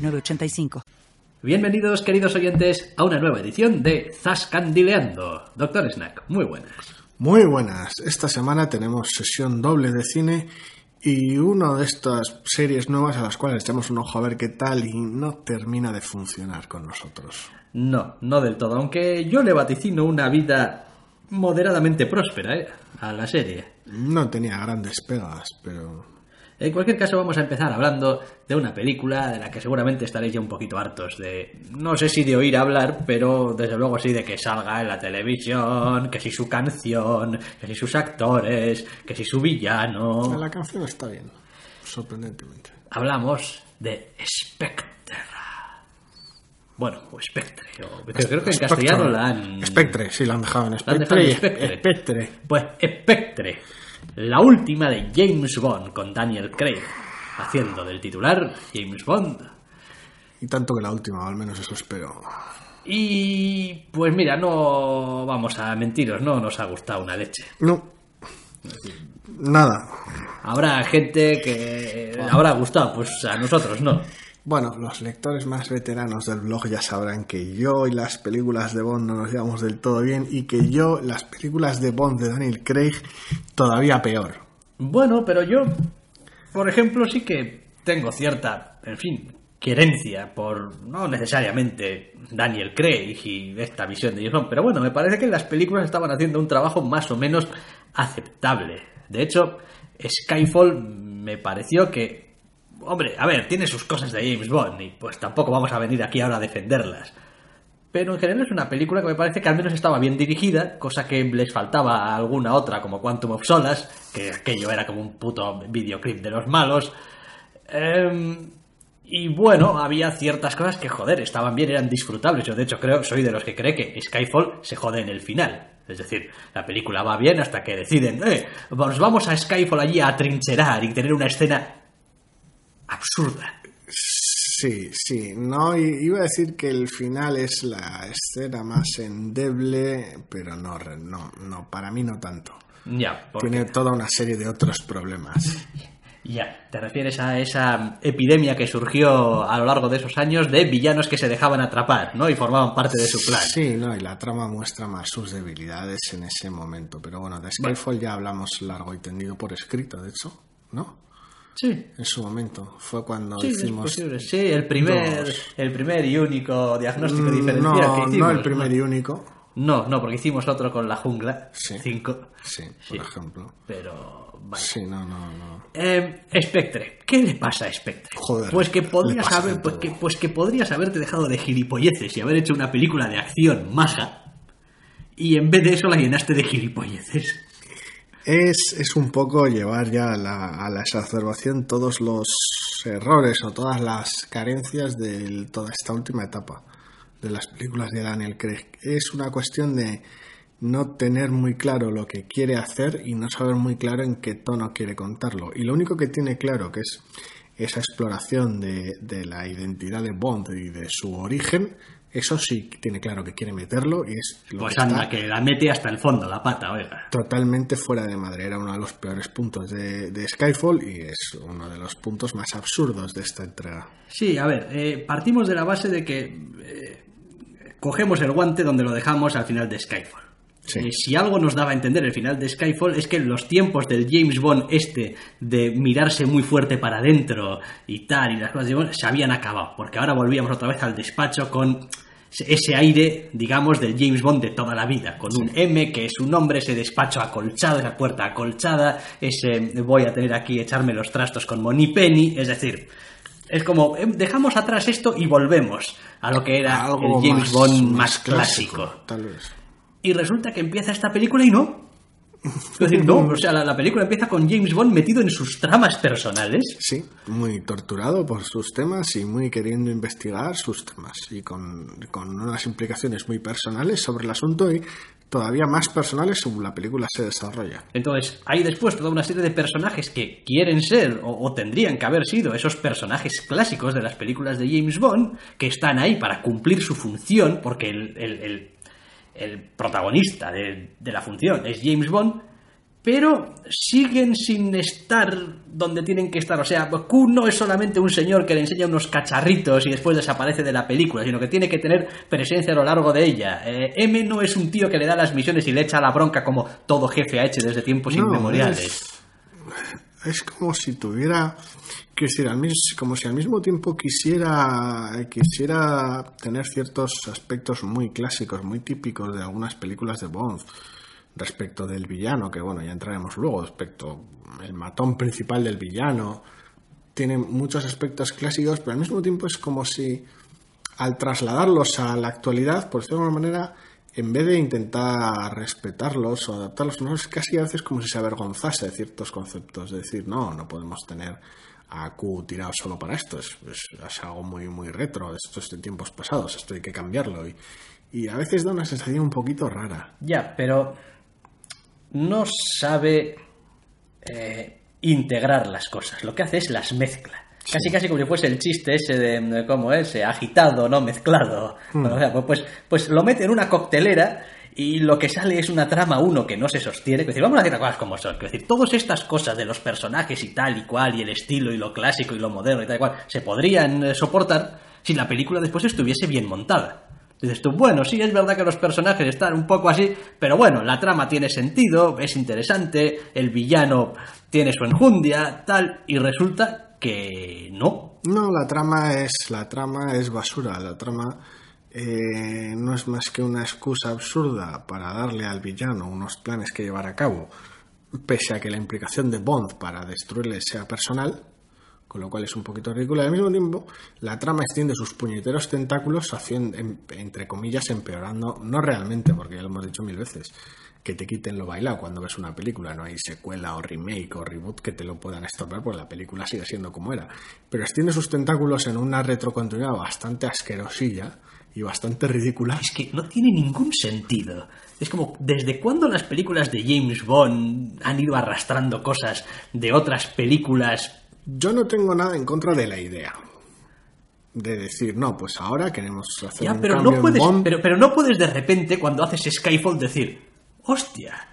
906985. Bienvenidos, queridos oyentes, a una nueva edición de Zascandileando. Doctor Snack, muy buenas. Muy buenas. Esta semana tenemos sesión doble de cine y una de estas series nuevas a las cuales echamos un ojo a ver qué tal y no termina de funcionar con nosotros. No, no del todo, aunque yo le vaticino una vida moderadamente próspera ¿eh? a la serie. No tenía grandes pegas, pero en cualquier caso, vamos a empezar hablando de una película de la que seguramente estaréis ya un poquito hartos de, no sé si de oír hablar, pero desde luego sí de que salga en la televisión, que si su canción, que si sus actores, que si su villano. La canción está bien, sorprendentemente. Hablamos de Spectre. Bueno, o Spectre. creo que en castellano la han. Spectre, sí, la han dejado en Spectre. Spectre. Pues Spectre la última de James Bond con Daniel Craig, haciendo del titular James Bond. Y tanto que la última, al menos eso espero. Y pues mira, no vamos a mentiros, no nos ha gustado una leche. No. Nada. Habrá gente que habrá gustado, pues a nosotros no. Bueno, los lectores más veteranos del blog ya sabrán que yo y las películas de Bond no nos llevamos del todo bien y que yo las películas de Bond de Daniel Craig todavía peor. Bueno, pero yo, por ejemplo, sí que tengo cierta, en fin, querencia por no necesariamente Daniel Craig y esta visión de Jason, pero bueno, me parece que las películas estaban haciendo un trabajo más o menos aceptable. De hecho, Skyfall me pareció que hombre, a ver, tiene sus cosas de James Bond y pues tampoco vamos a venir aquí ahora a defenderlas. Pero en general es una película que me parece que al menos estaba bien dirigida, cosa que les faltaba a alguna otra como Quantum of Solace, que aquello era como un puto videoclip de los malos. Em, y bueno, había ciertas cosas que, joder, estaban bien, eran disfrutables. Yo, de hecho, creo, soy de los que cree que Skyfall se jode en el final. Es decir, la película va bien hasta que deciden, eh, nos vamos a Skyfall allí a trincherar y tener una escena absurda. Sí, sí. No, iba a decir que el final es la escena más endeble, pero no, no, no para mí no tanto. Ya, Tiene toda una serie de otros problemas. Ya, te refieres a esa epidemia que surgió a lo largo de esos años de villanos que se dejaban atrapar, ¿no? Y formaban parte de su plan. Sí, no, y la trama muestra más sus debilidades en ese momento. Pero bueno, de Skyfall ya hablamos largo y tendido por escrito, de hecho, ¿no? Sí. En su momento. Fue cuando hicimos. Sí, el primer, el primer y único diagnóstico mm, diferencial no, que hicimos. No, el primer y único. No, no, porque hicimos otro con la jungla. Sí. Cinco. Sí, por ejemplo. Pero. Vale. Sí, no, no, no. Eh, Spectre. ¿Qué le pasa a Spectre? Joder. Pues que podrías haber, pues que, pues que podrías haberte dejado de gilipolleces y haber hecho una película de acción maja. Y en vez de eso la llenaste de gilipolleces. Es, es un poco llevar ya a la, a la exacerbación todos los errores o todas las carencias de toda esta última etapa de las películas de Daniel Craig. Es una cuestión de no tener muy claro lo que quiere hacer y no saber muy claro en qué tono quiere contarlo. Y lo único que tiene claro que es esa exploración de, de la identidad de Bond y de su origen eso sí tiene claro que quiere meterlo y es lo pues que anda, que la mete hasta el fondo, la pata, oiga. Totalmente fuera de madre. Era uno de los peores puntos de, Skyfall y es uno de los puntos más absurdos de esta entrega. Sí, a ver, eh, partimos de la base de que eh, cogemos el guante donde lo dejamos al final de Skyfall. Si algo nos daba a entender el final de Skyfall es que los tiempos del James Bond este de mirarse muy fuerte para adentro y tal y las cosas de Bond se habían acabado, porque ahora volvíamos otra vez al despacho con ese aire, digamos, del James Bond de toda la vida, con un M que es un nombre, ese despacho acolchado, esa puerta acolchada, ese voy a tener aquí echarme los trastos con Moni Penny, es decir, es como eh, dejamos atrás esto y volvemos a lo que era el James Bond más, clásico. Tal vez. Y resulta que empieza esta película y no. Es decir, no, o sea, la, la película empieza con James Bond metido en sus tramas personales. Sí, muy torturado por sus temas y muy queriendo investigar sus temas y con, con unas implicaciones muy personales sobre el asunto y todavía más personales según la película se desarrolla. Entonces, hay después toda una serie de personajes que quieren ser o, o tendrían que haber sido esos personajes clásicos de las películas de James Bond, que están ahí para cumplir su función, porque el, el- el- el protagonista de, de la función es James Bond, pero siguen sin estar donde tienen que estar. O sea, Q no es solamente un señor que le enseña unos cacharritos y después desaparece de la película, sino que tiene que tener presencia a lo largo de ella. Eh, M no es un tío que le da las misiones y le echa la bronca como todo jefe ha hecho desde tiempos No, inmemoriales. es- es como si tuviera quiero decir al como si al mismo tiempo quisiera quisiera tener ciertos aspectos muy clásicos muy típicos de algunas películas de Bond. Respecto del villano que bueno ya entraremos luego respecto el matón principal del villano tiene muchos aspectos clásicos pero al mismo tiempo es como si al trasladarlos a la actualidad, por decirlo de alguna manera, en vez de intentar respetarlos o adaptarlos, no es casi a veces como si se avergonzase de ciertos conceptos, de decir, no, no podemos tener a Q tirado solo para esto, es, algo muy, muy retro, esto es de tiempos pasados, esto hay que cambiarlo. Y, y a veces da una sensación un poquito rara. Ya, pero no sabe eh, integrar las cosas. Lo que hace es las mezcla. Casi, casi como si fuese el chiste ese de, ¿cómo es? Eh, Agitado, no mezclado. Bueno, o sea, pues, pues, pues lo mete en una coctelera y lo que sale es una trama, uno, que no se sostiene. Es decir, vamos a decir las cosas como son. Es decir, todas estas cosas de los personajes y tal y cual, y el estilo y lo clásico y lo moderno y tal y cual, se podrían eh, soportar si la película después estuviese bien montada. Dices tú, bueno, sí, es verdad que los personajes están un poco así, pero bueno, la trama tiene sentido, es interesante, el villano tiene su enjundia, tal, y resulta que no. No, la trama es la trama es basura. La trama eh, no es más que una excusa absurda para darle al villano unos planes que llevar a cabo, pese a que la implicación de Bond para destruirle sea personal, con lo cual es un poquito ridículo. Al mismo tiempo, la trama extiende sus puñeteros tentáculos, haciendo, en- entre comillas, empeorando, no realmente, porque ya lo hemos dicho mil veces, que te quiten lo bailado cuando ves una película. No hay secuela o remake o reboot que te lo puedan estropear, porque la película sigue siendo como era. Pero extiende sus tentáculos en una retrocontinuidad bastante asquerosilla y bastante ridícula. Es que no tiene ningún sentido. Es como, ¿desde cuándo las películas de James Bond han ido arrastrando cosas de otras películas? Yo no tengo nada en contra de la idea. De decir, no, pues ahora queremos hacer Ya, un pero cambio no en puedes, Bond. pero, pero no puedes de repente, cuando haces Skyfall, decir, hostia,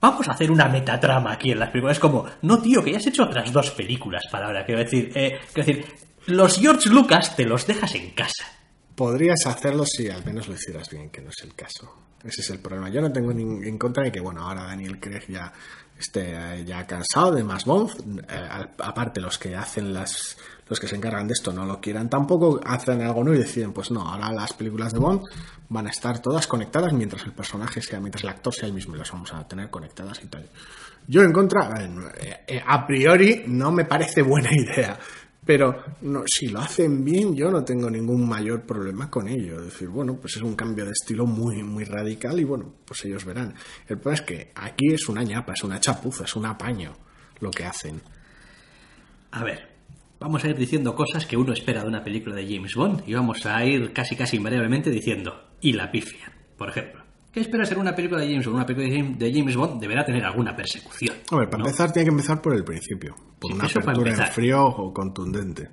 vamos a hacer una metatrama aquí en las películas. Es como, no, tío, que ya has hecho otras dos películas para ahora. Quiero decir, eh, quiero decir, los George Lucas te los dejas en casa. Podrías hacerlo si al menos lo hicieras bien, que no es el caso. Ese es el problema. Yo no tengo en contra de que, bueno, ahora Daniel Craig ya esté eh, ya cansado de más Bond. Eh, aparte, los que hacen las. Los que se encargan de esto no lo quieran tampoco, hacen algo nuevo y deciden, pues no, ahora las películas de Bond van a estar todas conectadas mientras el personaje sea, mientras el actor sea el mismo y las vamos a tener conectadas y tal. Yo en contra, eh, eh, a priori no me parece buena idea, pero si lo hacen bien, yo no tengo ningún mayor problema con ello. Es decir, bueno, pues es un cambio de estilo muy, muy radical y bueno, pues ellos verán. El problema es que aquí es una ñapa, es una chapuza, es un apaño lo que hacen. A ver, vamos a ir diciendo cosas que uno espera de una película de James Bond y vamos a ir casi casi invariablemente diciendo, y la pifia, por ejemplo. ¿Qué esperas en una película de James Bond? Una película de James- Bond deberá tener alguna persecución. Hombre, para ¿no? empezar tiene que empezar por el principio, por Sí, una para apertura en frío o contundente.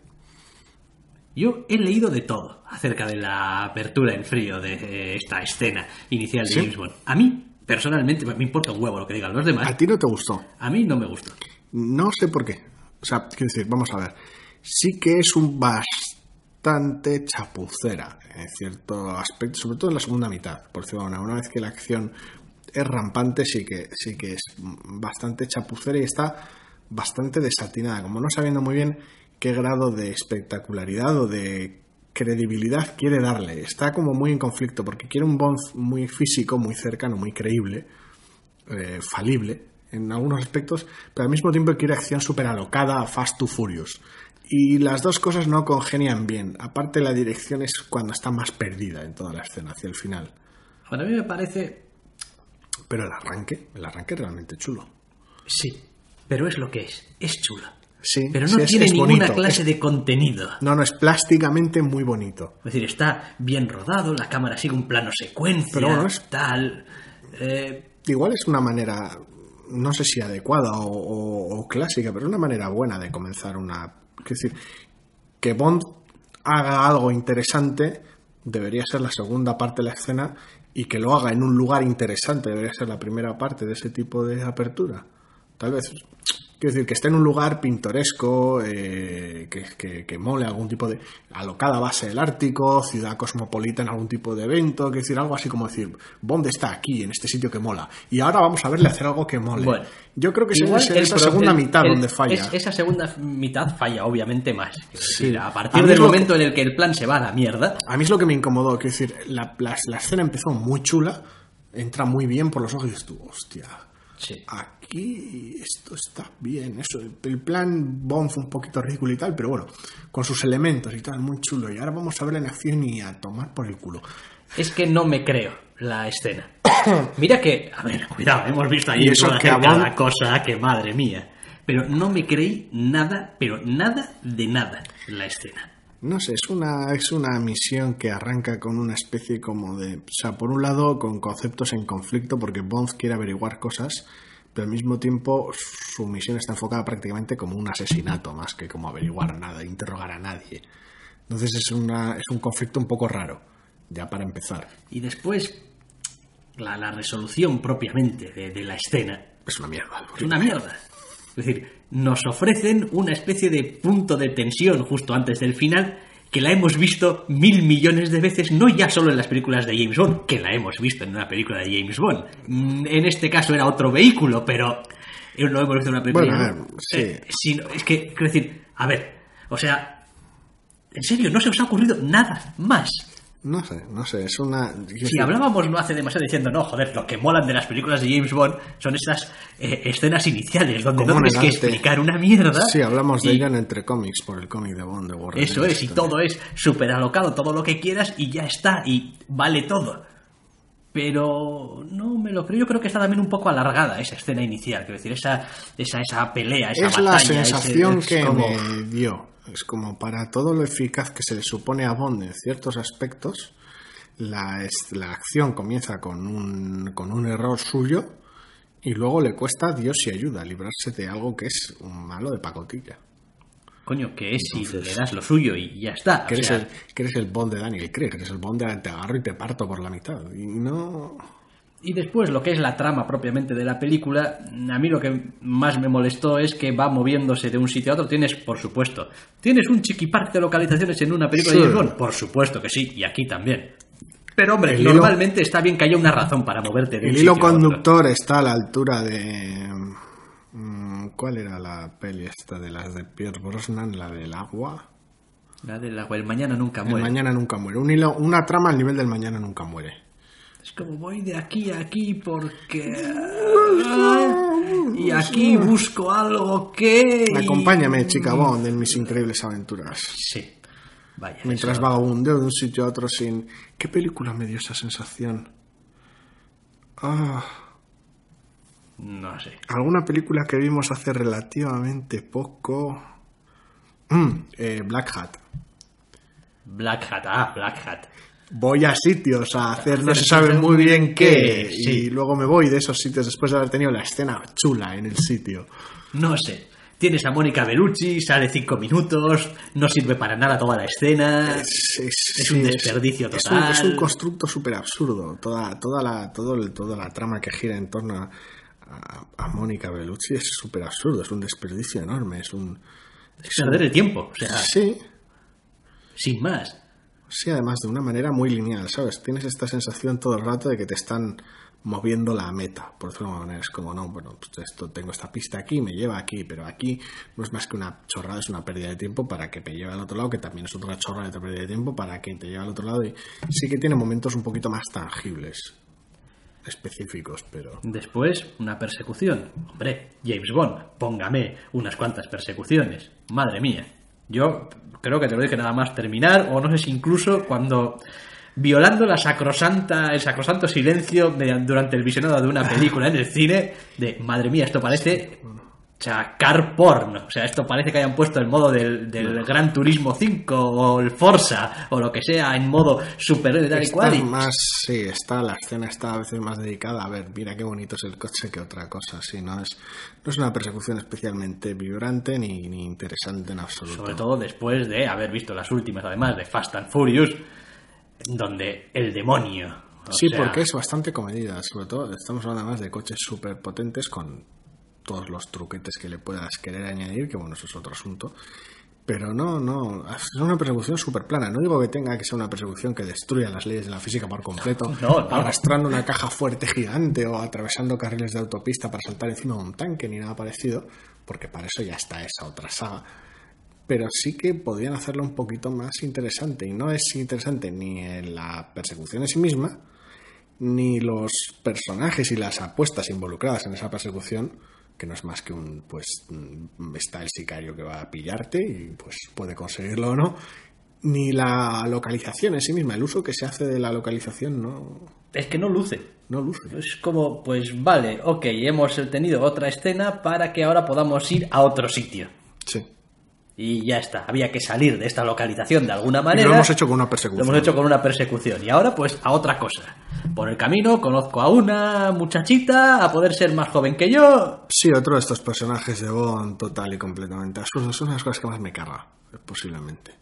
Yo he leído de todo acerca de la apertura en frío de eh, esta escena inicial de ¿Sí? James Bond. A mí, personalmente, me importa un huevo lo que digan los demás. ¿A ti no te gustó? A mí no me gustó. No sé por qué. O sea, quiero decir, vamos a ver. Sí que es un bastante chapucera en cierto aspecto, sobre todo en la segunda mitad. Por decirlo manera. una vez que la acción es rampante, sí que, sí que es bastante chapucera y está bastante desatinada, como no sabiendo muy bien qué grado de espectacularidad o de credibilidad quiere darle. Está como muy en conflicto porque quiere un Bond muy físico, muy cercano, muy creíble eh, falible en algunos aspectos, pero al mismo tiempo quiere acción súper alocada, fast to furious. Y las dos cosas no congenian bien. Aparte, la dirección es cuando está más perdida en toda la escena, hacia el final. Para mí me parece Pero el arranque, el arranque es realmente chulo. Sí, pero es lo que es, es chulo. Sí, Pero no sí, tiene es ninguna bonito, clase es- de contenido. No, no, es plásticamente muy bonito. Es decir, está bien rodado, la cámara sigue un plano secuencia, Pero bueno, tal. eh, Igual es una manera, no sé si adecuada o, o- o clásica, pero es una manera buena de comenzar una... Es decir, que Bond haga algo interesante debería ser la segunda parte de la escena y que lo haga en un lugar interesante debería ser la primera parte de ese tipo de apertura. Tal vez, quiero decir, que esté en un lugar pintoresco, eh, que, que, que mole algún tipo de alocada base del Ártico, ciudad cosmopolita en algún tipo de evento, quiero decir, algo así como decir, Bond está aquí, en este sitio que mola, y ahora vamos a verle hacer algo que mole. Bueno, Yo creo que es igual esa, segunda el- mitad el- donde falla. es- esa segunda mitad falla, obviamente, más. Sí. a partir del momento en el que el plan se va a la mierda, A mí es lo que me incomodó, quiero decir, la, la, la escena empezó muy chula, entra muy bien por los ojos y dices tú, hostia, sí. aquí esto está bien. Eso, el plan Bond fue un poquito ridículo y tal, pero bueno, con sus elementos y tal, muy chulo. Y ahora vamos a verla en acción y a tomar por el culo. es que no me creo la escena. Mira que, a ver, cuidado, hemos visto ahí eso que cada cosa, que madre mía. Pero no me creí nada, pero nada de nada la escena. No sé, es una, es una misión que arranca con una especie como de... O sea, por un lado, con conceptos en conflicto, porque Bond quiere averiguar cosas, pero al mismo tiempo su misión está enfocada prácticamente como un asesinato, más que como averiguar nada, interrogar a nadie. Entonces es, una, es un conflicto un poco raro, ya para empezar. Y después, la, la resolución propiamente de, de la escena Es una mierda. es una mierda. Es decir, nos ofrecen una especie de punto de tensión justo antes del final que la hemos visto mil millones de veces, no ya solo en las películas de James Bond, que la hemos visto en una película de James Bond. Mm, En este caso era otro vehículo, pero lo hemos visto en una película Bueno, sí. Eh, sino- es que, quiero decir, a ver, o sea, en serio, no se os ha ocurrido nada más. No sé, no sé, es una... Si hablábamos no hace demasiado diciendo, no, joder, lo que molan de las películas de James Bond son esas eh, escenas iniciales donde no tienes que explicar una mierda. Sí, hablamos de ello en Entre Cómics, por el cómic de Bond de Warren. Eso es, y todo es súper alocado, todo lo que quieras y ya está, y vale todo. Pero no me lo creo, yo creo que está también un poco alargada esa escena inicial, quiero decir, esa, esa, esa pelea, esa es la ese- sensación es que como- me dio. Es como para todo lo eficaz que se le supone a Bond en ciertos aspectos, la, es- la acción comienza con un, con un error suyo y luego le cuesta Dios y ayuda a librarse de algo que es un malo de pacotilla. Coño, que es si le das lo suyo y ya está. Que o eres, sea, el, que eres el Bond de Daniel Craig, que eres el Bond de te agarro y te parto por la mitad. Y no... Y después lo que es la trama propiamente de la película, a mí lo que más me molestó es que va moviéndose de un sitio a otro. Tienes, por supuesto, tienes un chiquipark de localizaciones en una película Sí. de James Bond. Por supuesto que sí, y aquí también. Pero hombre, El hilo- normalmente está bien que haya una razón para moverte de un hilo sitio a otro. conductor está a la altura de... ¿Cuál era la peli esta de las de Pierre Brosnan? La del agua. La del agua, el mañana nunca El muere. mañana nunca muere. Un hilo, una trama al nivel del mañana nunca muere. Es como voy de aquí a aquí porque... Y aquí busco algo que... Acompáñame, chica Bond, en mis increíbles aventuras. Sí. Vaya. Mientras eso- vagabundeo de un sitio a otro sin... ¿Qué película me dio esa sensación? Ah, No sé. alguna película que vimos hace relativamente poco... Mm, eh, Black Hat. Black Hat, ah, Black Hat. voy a sitios a hacer no se sabe muy bien qué sí. y luego me voy de esos sitios después de haber tenido la escena chula en el sitio. No sé. Tienes a Mónica Bellucci, sale cinco minutos, no sirve para nada toda la escena. Es, Es un desperdicio es total. un, es un constructo súper absurdo. Toda, toda, la, todo el- toda la trama que gira en torno a, a- a Mónica Bellucci es súper absurdo. Es un desperdicio enorme. Es un... Es perder el tiempo, o sea, Sí, sin más. sí, además de una manera muy lineal, ¿sabes? Tienes esta sensación todo el rato de que te están moviendo la meta, por decirlo de alguna manera. Es como, no, bueno, pues esto, tengo esta pista aquí, me lleva aquí, pero aquí no es más que una chorrada, es una pérdida de tiempo para que te lleve al otro lado, que también es otra chorrada de otra pérdida de tiempo para que te lleve al otro lado. Y sí que tiene momentos un poquito más tangibles, específicos, pero... Después, una persecución. Hombre, James Bond, póngame unas cuantas persecuciones. Madre mía. Yo creo que te lo dije nada más terminar, o no sé si incluso cuando violando la sacrosanta, el sacrosanto silencio durante el visionado de una película en el cine de, madre mía, esto parece o sea, car porn. O sea, esto parece que hayan puesto el modo del, del Gran Turismo 5 o el Forza o lo que sea en modo superhéroe tal y cual. más, sí, está, la escena está a veces más dedicada a ver, mira qué bonito es el coche que otra cosa, sí, no es, no es una persecución especialmente vibrante ni, ni interesante en absoluto. Sobre todo después de haber visto las últimas, además de Fast and Furious, donde el demonio. o Sí, sea, porque es bastante comedida, sobre todo estamos hablando más de coches súper potentes con todos los truquetes que le puedas querer añadir, que bueno, eso es otro asunto. Pero no, no, es una persecución súper plana. No digo que tenga que ser una persecución que destruya las leyes de la física por completo, No, no. arrastrando una caja fuerte gigante o atravesando carriles de autopista para saltar encima de un tanque ni nada parecido, porque para eso ya está esa otra saga. Pero sí que podrían hacerlo un poquito más interesante. Y no es interesante ni en la persecución en sí misma, ni los personajes y las apuestas involucradas en esa persecución, que no es más que un, pues, mm, está el sicario que va a pillarte y pues puede conseguirlo o no, ni la localización en sí misma, el uso que se hace de la localización no, Es que no luce. no luce. Es como, pues vale, ok, hemos tenido otra escena para que ahora podamos ir a otro sitio. Y ya está, había que salir de esta localización de alguna Y manera. lo hemos hecho con una Lo persecución. hemos hecho con una persecución. Y ahora, pues, a otra cosa. Por el camino conozco a una muchachita, a poder ser más joven que yo. Sí, otro de estos personajes de Bond total y completamente absurdos. Son las cosas que más me carga, posiblemente.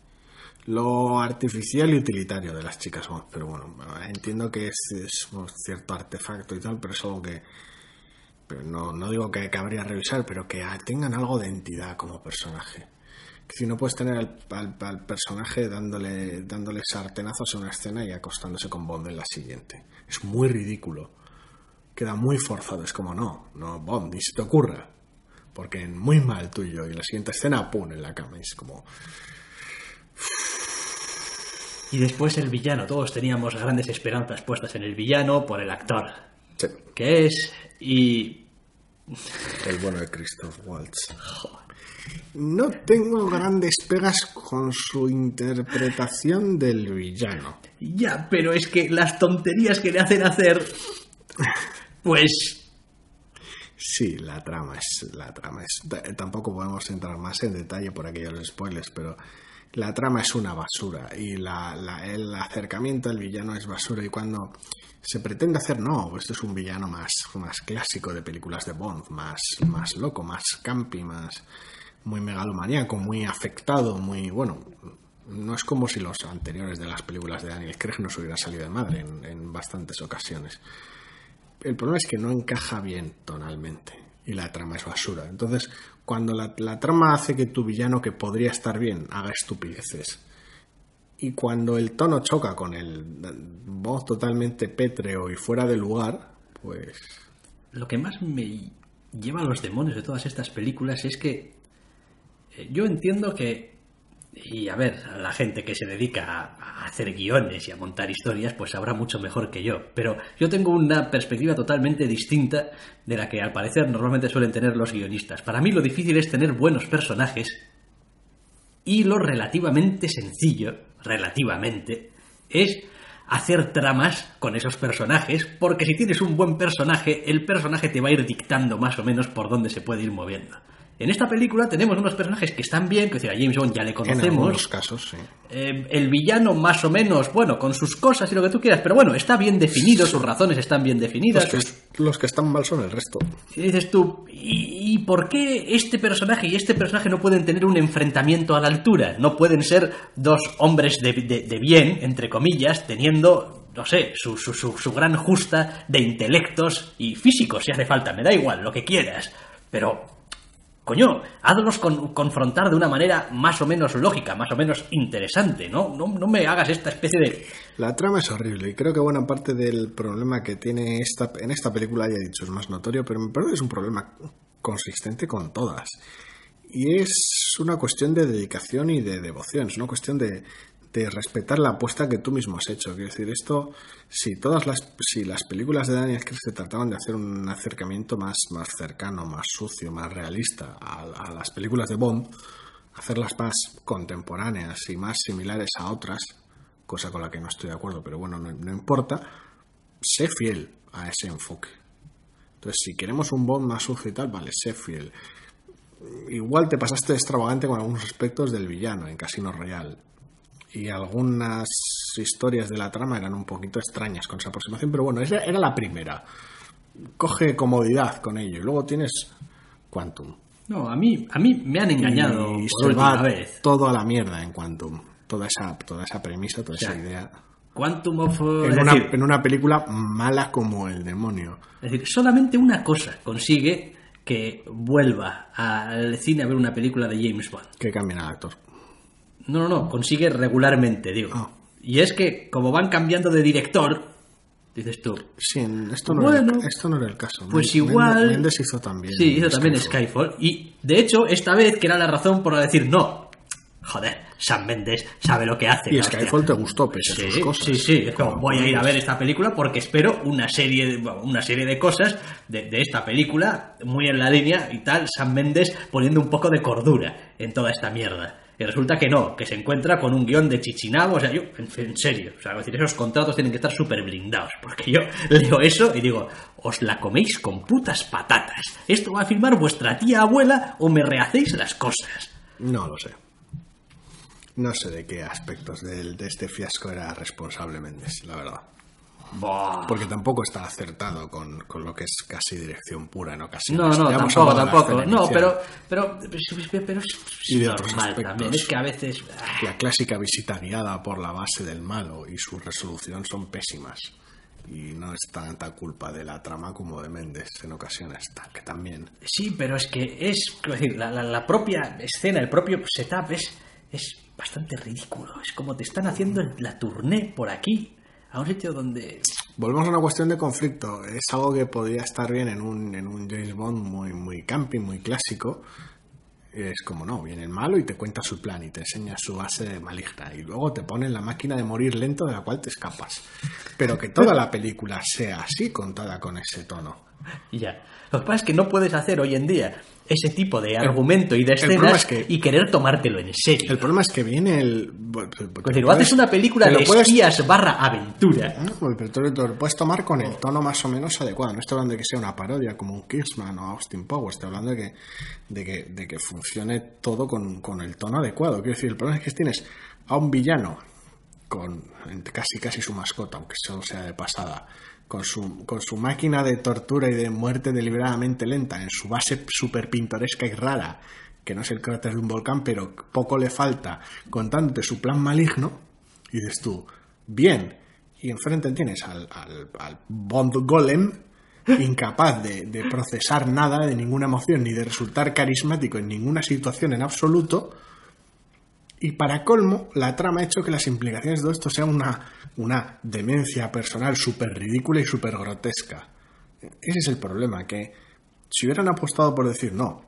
Lo artificial y utilitario de las chicas Bond. Pero bueno, entiendo que es, es un cierto artefacto y tal, pero es algo que... Pero no, no digo que cabría revisar, pero que tengan algo de entidad como personaje. Si no puedes tener al, al- al personaje dándole, dándole sartenazos en una escena y acostándose con Bond en la siguiente. Es muy ridículo queda muy forzado. Es como, no, no, Bond, ni se te ocurra. Porque muy mal tuyo. Y en la siguiente escena, pum, en la cama. Y es como, Y después el villano. Todos teníamos grandes esperanzas puestas en el villano por el actor. sí, Que es. Y. el bueno de Christoph Waltz. No tengo grandes pegas con su interpretación del villano. Ya, pero es que las tonterías que le hacen hacer. Pues. Sí, la trama es. La trama es. Tampoco podemos entrar más en detalle por aquellos spoilers, pero la trama es una basura. Y la, la- el acercamiento al villano es basura. Y cuando se pretende hacer, no, esto es un villano más, más clásico de películas de Bond, más, más loco, más campi, más. Muy megalomaníaco, muy afectado, muy. bueno. No es como si los anteriores de las películas de Daniel Craig nos hubiera salido de madre en- bastantes ocasiones el problema es que no encaja bien tonalmente y la trama es basura. Entonces, cuando la, la trama hace que tu villano que podría estar bien haga estupideces y cuando el tono choca con el voz totalmente pétreo y fuera de lugar, pues Lo que más me lleva a los demonios de todas estas películas es que yo entiendo que, y a ver, la gente que se dedica a, a hacer guiones y a montar historias, pues sabrá mucho mejor que yo. Pero yo tengo una perspectiva totalmente distinta de la que al parecer normalmente suelen tener los guionistas. Para mí lo difícil es tener buenos personajes y lo relativamente sencillo, relativamente, es hacer tramas con esos personajes, porque si tienes un buen personaje, el personaje te va a ir dictando más o menos por dónde se puede ir moviendo. En esta película tenemos unos personajes que están bien, que decir, a James Bond ya le en conocemos, algunos casos, sí. eh, el villano más o menos, bueno, con sus cosas y lo que tú quieras, pero bueno, está bien definido, sus razones están bien definidas. Los que, los que están mal son el resto. Y dices tú, ¿y, y por qué este personaje y este personaje no pueden tener un enfrentamiento a la altura? No pueden ser dos hombres de, de- de bien, entre comillas, teniendo, no sé, su, su, su, su gran justa de intelectos y físicos, si hace falta, me da igual, lo que quieras. Pero, coño, hazlos con- confrontar de una manera más o menos lógica, más o menos interesante, ¿no? No, no me hagas esta especie de... La trama es horrible y creo que buena parte del problema que tiene esta, en esta película, ya he dicho, es más notorio, pero me parece que es un problema consistente con todas. Y es una cuestión de dedicación y de devoción, es una cuestión de, de respetar la apuesta que tú mismo has hecho. Quiero decir, esto, si todas las, si las películas de Daniel se trataban de hacer un acercamiento más, más cercano, más sucio, más realista a, las películas de Bond, hacerlas más contemporáneas y más similares a otras, cosa con la que no estoy de acuerdo, pero bueno, no, no importa, sé fiel a ese enfoque. Entonces, si queremos un Bond más sucio y tal, vale, sé fiel. Igual te pasaste extravagante con algunos aspectos del villano en Casino Royale. Y algunas historias de la trama eran un poquito extrañas con esa aproximación, pero bueno, esa era la primera. Coge comodidad con ello. Y luego tienes Quantum. No, a mí, a mí me han engañado y por se va vez. todo a la mierda en Quantum. Toda esa, toda esa premisa, toda sea, esa idea. Quantum of... En una, decir, en una película mala como el demonio. Es decir, solamente una cosa consigue que vuelva al cine a ver una película de James Bond. Que cambien al actor. No, no, no, consigue regularmente, digo. Ah. Y es que, como van cambiando de director, dices tú, Sí, esto no, Bueno, era, el, esto no era el caso. pues igual- Mendes, Mendes hizo también. sí, hizo también Skyfall. Y, de hecho, esta vez que era la razón por decir, no, joder, Sam Mendes sabe lo que hace. Y hostia". Skyfall te gustó pese a Sí, sus cosas. sí, sí, es como, Como voy a ir a ver esta película porque espero una serie de, bueno, una serie de cosas de, de esta película, muy en la línea y tal, Sam Mendes poniendo un poco de cordura en toda esta mierda. Y resulta que no, que se encuentra con un guion de chichinabo, o sea, yo, en, serio, o sea, decir, esos contratos tienen que estar súper blindados, porque yo leo eso y digo, os la coméis con putas patatas, esto va a firmar vuestra tía abuela o me rehacéis las cosas. No lo sé. No sé de qué aspectos del- de, este fiasco era responsable Mendes, la verdad. Buah. Porque tampoco está acertado con, con lo que es casi dirección pura en No, ocasiones. no, hemos tampoco, tampoco. No, pero, pero, pero, pero Y de otros normal también. Es que a veces. ah, La clásica visita guiada por la base del malo y su resolución son pésimas. Y no es tanta culpa de la trama como de Méndez en ocasiones, que también. Sí, pero es que es. quiero decir, la, la- la propia escena, el propio setup es, es bastante ridículo. Es como te están haciendo la tournée por aquí, a un sitio donde. Volvemos a una cuestión de conflicto. Es algo que podría estar bien en un, en un James Bond muy, muy camping, muy clásico. Es como, no, viene el malo y te cuenta su plan y te enseña su base maligna. Y luego te ponen la máquina de morir lento de la cual te escapas. Pero que toda la película sea así, contada con ese tono. Ya. Lo que pasa es que no puedes hacer hoy en día ese tipo de argumento y de escenas es que- y querer tomártelo en serio. El problema es que viene el... Es decir, o haces una película de espías barra aventura. No, pues, pero tú lo puedes tomar con el tono más o menos adecuado. No estoy hablando de que sea una parodia como un Kingsman o Austin Powers. Estoy hablando de que, de que, de que funcione todo con, con el tono adecuado. Quiero decir, el problema es que tienes a un villano con casi casi su mascota, aunque solo sea de pasada, con su, con su máquina de tortura y de muerte deliberadamente lenta, en su base súper pintoresca y rara, que no es el cráter de un volcán, pero poco le falta, contándote su plan maligno, y dices tú, bien, y enfrente tienes al, al, al Bond Golem, incapaz de, de procesar nada, de ninguna emoción, ni de resultar carismático en ninguna situación en absoluto, y para colmo, la trama ha hecho que las implicaciones de todo esto sean una, una demencia personal súper ridícula y súper grotesca. Ese es el problema, que si hubieran apostado por decir, no,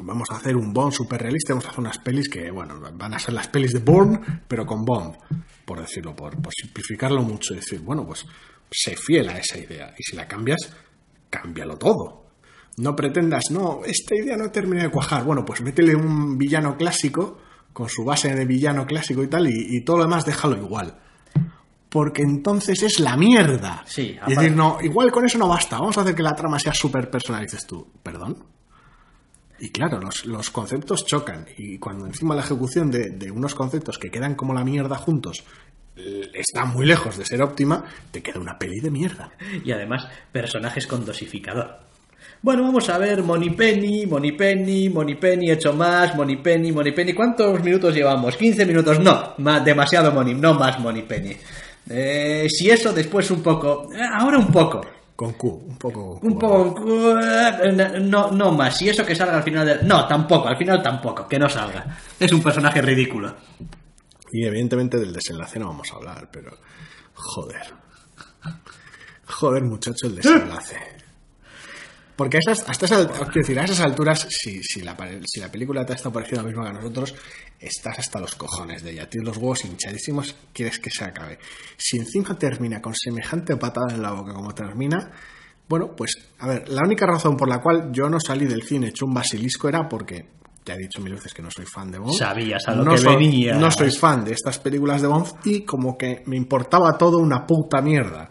vamos a hacer un Bond súper realista, vamos a hacer unas pelis que, bueno, van a ser las pelis de Bourne, pero con Bond, por decirlo, por, por simplificarlo mucho, decir, bueno, pues sé fiel a esa idea, y si la cambias, cámbialo todo. No pretendas, no, esta idea no termina de cuajar, bueno, pues métele un villano clásico, con su base de villano clásico y tal, y, y todo lo demás déjalo igual. Porque entonces es la mierda. Sí, y decir, no, igual con eso no basta, vamos a hacer que la trama sea súper personal. Y dices tú, ¿perdón? Y claro, los, los conceptos chocan. Y cuando encima la ejecución de, de unos conceptos que quedan como la mierda juntos está muy lejos de ser óptima, te queda una peli de mierda. Y además, personajes con dosificador. Bueno, vamos a ver Moneypenny, Moneypenny, Moneypenny, hecho más, Moneypenny, Moneypenny. ¿Cuántos minutos llevamos? ¿15 minutos? No, más, demasiado Money, no más Moneypenny. Eh, si eso, después un poco. eh, ahora un poco. Con Q, un poco. Un poco. eh, No, no más. Si eso que salga al final del. No, tampoco, al final tampoco. Que no salga. Es un personaje ridículo. Y evidentemente del desenlace no vamos a hablar, pero. Joder. Joder, muchacho, el desenlace. Porque a esas, hasta esas, quiero decir, a esas alturas, si, si, la, si la película te está pareciendo lo mismo que a nosotros, estás hasta los cojones de ella. Tienes los huevos hinchadísimos, quieres que se acabe. Si encima termina con semejante patada en la boca como termina, bueno, pues, a ver, la única razón por la cual yo no salí del cine hecho un basilisco era porque ya he dicho mil veces que no soy fan de Bond. Sabías a lo no que soy, venía. No soy fan de estas películas de Bond y como que me importaba todo una puta mierda.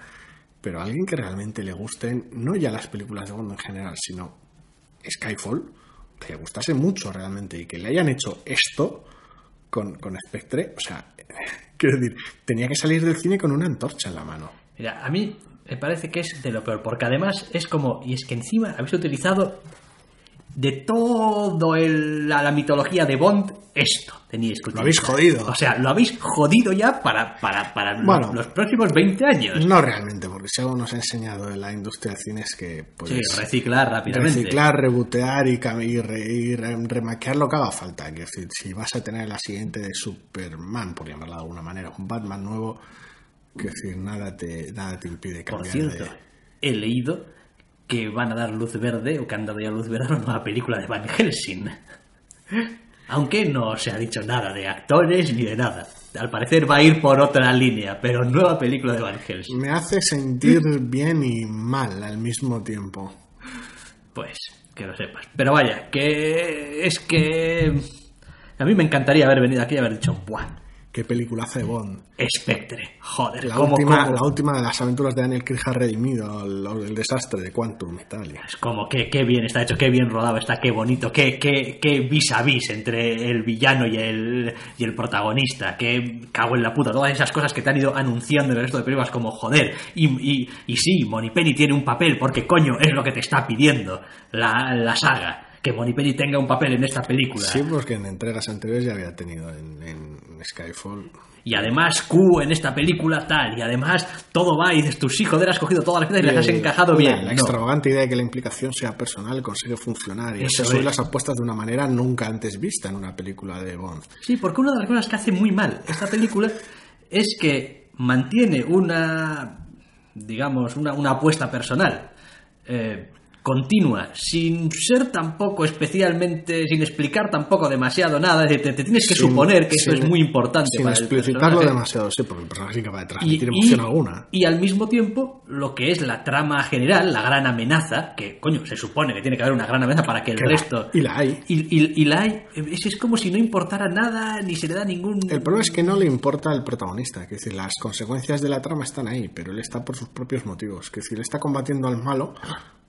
Pero a alguien que realmente le gusten, no ya las películas de Bond en general, sino Skyfall, que le gustase mucho realmente y que le hayan hecho esto con, con Spectre, o sea, quiero decir, tenía que salir del cine con una antorcha en la mano. Mira, a mí me parece que es de lo peor, porque además es como, y es que encima habéis utilizado de todo el- la, la mitología de Bond, esto teníais que Lo habéis jodido. O sea, lo habéis jodido ya para, para, para Bueno. los próximos 20 años. No realmente, porque si algo nos ha enseñado en la industria del cine es que pues, sí, reciclar rápidamente. reciclar, rebotear y, cam- y, re- y re- remaquear lo que haga falta. Quiero decir, si vas a tener la siguiente de Superman, por llamarla de alguna manera, un Batman nuevo, quiero decir, nada te, nada te impide Por cambiar cierto, de... he leído que van a dar luz verde, o que han dado ya luz verde a una nueva película de Van Helsing. Aunque no se ha dicho nada de actores ni de nada. Al parecer va a ir por otra línea, pero nueva película de Van Helsing. Me hace sentir bien y mal al mismo tiempo. Pues, que lo sepas. Pero vaya, que es que... A mí me encantaría haber venido aquí y haber dicho, ¡buah! Qué peliculaza de Bond. Spectre, joder, La ¿cómo, última, la última de las aventuras de Daniel ha redimido el, el desastre de Quantum Italia. Es como que qué bien está hecho, qué bien rodado está, qué bonito, qué, qué, qué vis a vis entre el villano y el, y el protagonista, qué cago en la puta, todas esas cosas que te han ido anunciando en el resto de películas como joder, y, y, y sí, Monipenny tiene un papel porque coño es lo que te está pidiendo la, la saga, que Monipenny tenga un papel en esta película. Sí, porque en entregas anteriores ya había tenido en, en Skyfall. Y además Q en esta película tal, y además todo va y dices, tus hijos, has cogido todas las piezas y las has encajado bien. La No. extravagante idea de que la implicación sea personal consigue funcionar y Eso es. las apuestas de una manera nunca antes vista en una película de Bond. Sí, porque una de las cosas que hace muy mal esta película es que mantiene una, digamos, una, una apuesta personal eh, continua, sin ser tampoco especialmente, sin explicar tampoco demasiado nada, es decir, te, te tienes que Sin- suponer que esto sin- es muy importante Sin para explicitarlo demasiado, sí, porque el personaje es incapaz de transmitir y- emoción alguna. y al mismo tiempo, lo que es la trama general, la gran amenaza, que coño, se supone que tiene que haber una gran amenaza para que el Que la- resto. y la hay. Y, la hay. Es, es como si no importara nada, ni se le da ningún. El problema es que no le importa al protagonista, es decir, las consecuencias de la trama están ahí, pero él está por sus propios motivos, es decir, él está combatiendo al malo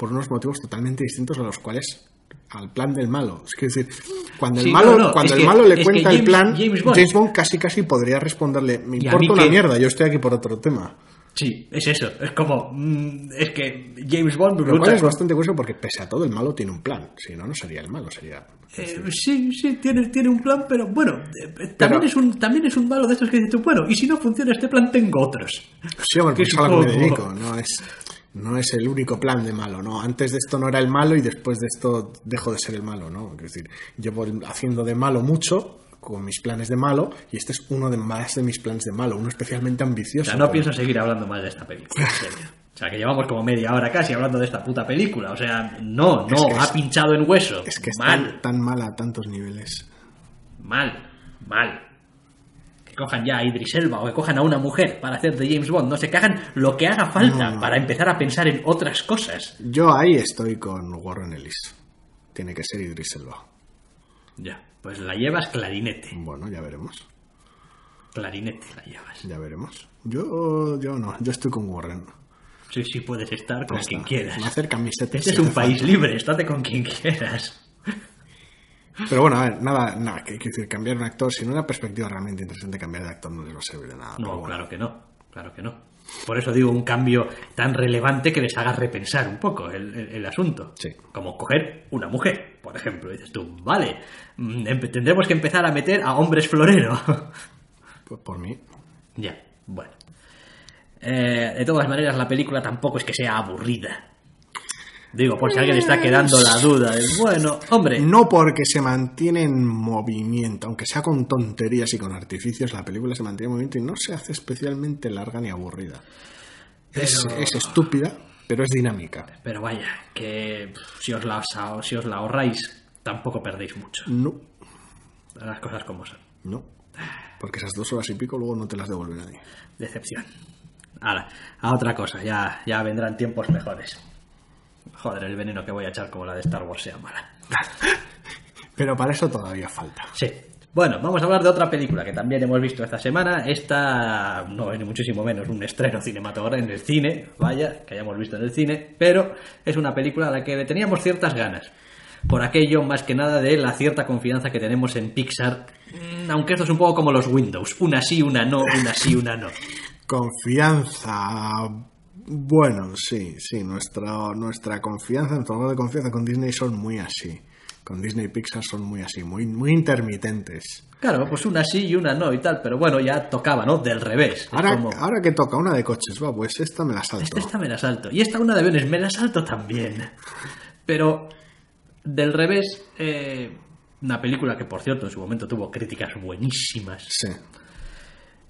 por unos motivos totalmente distintos a los cuales al plan del malo. Es que decir, cuando el Sí, malo, no, no, cuando es el que- malo le cuenta el plan, James James Bond- Bond. casi casi podría responderle, me importa una que- mierda, yo estoy aquí por otro tema. Sí, es eso. Es como. mm, es que James Bond Lo cual es bastante curioso porque pese a todo el malo tiene un plan, si no, no sería el malo, sería... Eh, sí, sí, tiene, tiene un plan, pero bueno, eh, también, es un, también es un malo de estos que dices bueno, y si no funciona este plan, tengo otros. Sí, hombre, pues es a lo que me dedico, no es, no es el único plan de malo, ¿no? Antes de esto no era el malo y después de esto dejo de ser el malo, ¿no? Es decir, llevo el- haciendo de malo mucho con mis planes de malo y este es uno de más de mis planes de malo, uno especialmente O ambicioso. sea, no pienso seguir hablando más de esta película, en serio. O sea, que llevamos como media hora casi hablando de esta puta película. O sea, no, no, Es que ha es- pinchado en hueso. Es que es mal, tan, tan mala a tantos niveles. mal, mal. Cojan ya a Idris Elba o que cojan a una mujer para hacer de James Bond. No se que hagan lo que haga falta No, para empezar a pensar en otras cosas. Yo ahí estoy con Warren Ellis. Tiene que ser Idris Elba. Ya, pues la llevas clarinete. Bueno, ya veremos. Clarinete la llevas. Ya veremos. Yo, yo no, yo estoy con Warren. Sí, sí, puedes estar con quien quieras. Me hacer camisetas. Este es un país falta. libre, estate con quien quieras. Pero bueno, a ver, nada, nada, que decir, cambiar un actor, sin una perspectiva realmente interesante, cambiar de actor no les va a servir de nada. No, bueno. claro que no, claro que no. Por eso digo un cambio tan relevante que les haga repensar un poco el, el- el asunto. Sí. Como coger una mujer, por ejemplo. Y dices tú, vale, mm, tendremos que empezar a meter a hombres florero. Pues por mí. ya, bueno. Eh, de todas maneras, la película tampoco es que sea aburrida. Digo, por si alguien está quedando la duda. de, bueno, hombre, No porque se mantiene en movimiento, aunque sea con tonterías y con artificios, la película se mantiene en movimiento y no se hace especialmente larga ni aburrida. Es, Pero- es estúpida, pero es dinámica. pero vaya, que si os la, si os la ahorráis, tampoco perdéis mucho. No, Las cosas como son. no. Porque esas dos horas y pico luego no te las devuelve nadie. Decepción. Ahora, a otra cosa, ya, ya vendrán tiempos mejores. Joder, el veneno que voy a echar como la de Star Wars sea mala. Pero para eso todavía falta. Sí. Bueno, vamos a hablar de otra película que también hemos visto esta semana. Esta no es ni muchísimo menos un estreno cinematográfico en el cine, vaya, que hayamos visto en el cine, pero es una película a la que teníamos ciertas ganas. Por aquello, más que nada, de la cierta confianza que tenemos en Pixar, mm, aunque esto es un poco como los Windows, una sí, una no, una sí, una no. Confianza. Bueno, sí, sí, nuestra, nuestra confianza, nuestro grado de confianza con Disney son muy así. Con Disney y Pixar son muy así, muy, muy intermitentes. Claro, pues una sí y una no y tal, pero bueno, ya tocaba, ¿no? Del revés. Ahora, como, ahora que toca una de coches, va, pues esta me la salto. Esta, esta me la salto. Y esta una de aviones, me la salto también. Pero del revés, eh, una película que por cierto en su momento tuvo críticas buenísimas, Sí.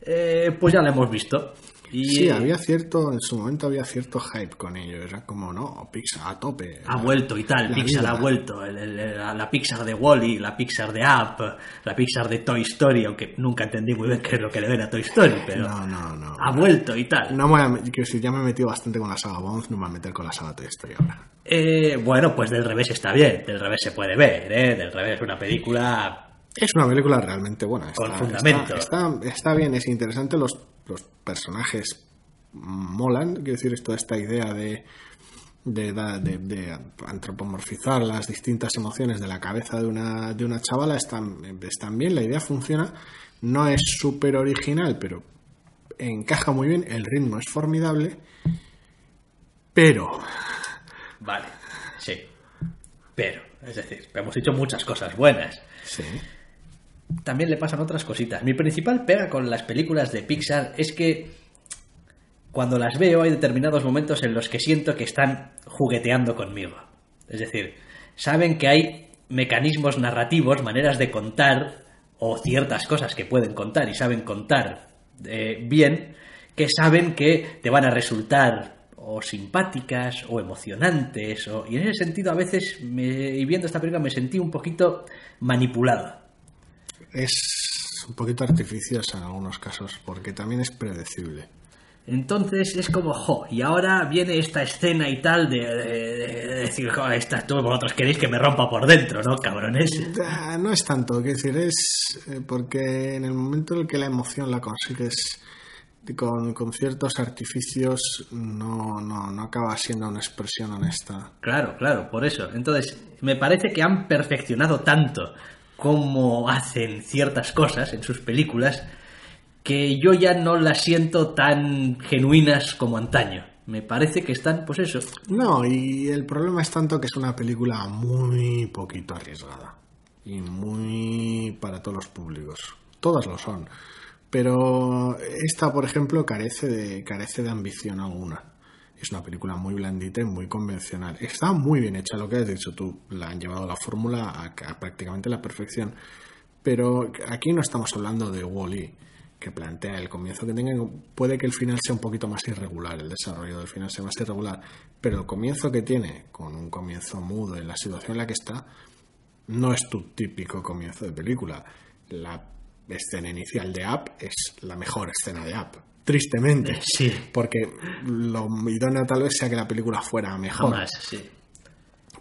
eh, pues ya la hemos visto. Y Sí, eh, había cierto, en su momento había cierto hype con ello. Era como, no, Pixar a tope. ha vuelto y tal, Pixar vida. ha vuelto, el- el- la, la Pixar de Wally, la Pixar de Up, la Pixar de Toy Story, aunque nunca entendí muy bien qué es lo que le ven a Toy Story, pero No, no, no. ha vuelto y tal. No me voy a, quiero decir, ya me he metido bastante con la saga Bond, no me voy a meter con la saga Toy Story ahora. Eh, bueno, pues del revés está bien, del revés se puede ver, ¿eh? del revés es una película Es una película realmente buena. Está, Con fundamento. Está, está- está bien, es interesante. Los, los personajes molan. Quiero decir, toda esta idea de, de, da- de- de antropomorfizar las distintas emociones de la cabeza de una, de una chavala están, están bien. La idea funciona. No es súper original, pero encaja muy bien. El ritmo es formidable. Pero Vale, sí. Pero, es decir, hemos hecho muchas cosas buenas. Sí. También le pasan otras cositas. Mi principal pega con las películas de Pixar es que cuando las veo hay determinados momentos en los que siento que están jugueteando conmigo. Es decir, saben que hay mecanismos narrativos, maneras de contar o ciertas cosas que pueden contar y saben contar eh, bien, que saben que te van a resultar o simpáticas o emocionantes o y en ese sentido a veces me, viendo esta película me sentí un poquito manipulado. Es un poquito artificiosa en algunos casos, porque también es predecible. Entonces es como, jo, y ahora viene esta escena y tal de, de- de decir, jo, esta, todos vosotros queréis que me rompa por dentro, ¿no, cabrones? No es tanto, quiero decir, es eh, porque en el momento en el que la emoción la consigues con, con ciertos artificios, no, no, no acaba siendo una expresión honesta. Claro, claro, por eso. Entonces, me parece que han perfeccionado tanto cómo hacen ciertas cosas en sus películas que yo ya no las siento tan genuinas como antaño. Me parece que están, pues eso, No, y el problema es tanto que es una película muy poquito arriesgada y muy para todos los públicos. Todas lo son. Pero esta, por ejemplo, carece de, carece de ambición alguna. Es una película muy blandita y muy convencional. Está muy bien hecha, lo que has dicho tú. La han llevado la fórmula a, a prácticamente la perfección. Pero aquí no estamos hablando de Wally, que plantea el comienzo que tenga. Puede que el final sea un poquito más irregular, el desarrollo del final sea más irregular. Pero el comienzo que tiene, con un comienzo mudo en la situación en la que está, no es tu típico comienzo de película. La escena inicial de Up es la mejor escena de Up. Tristemente. Sí. Porque lo idóneo tal vez sea que la película fuera mejor. jamás, sí.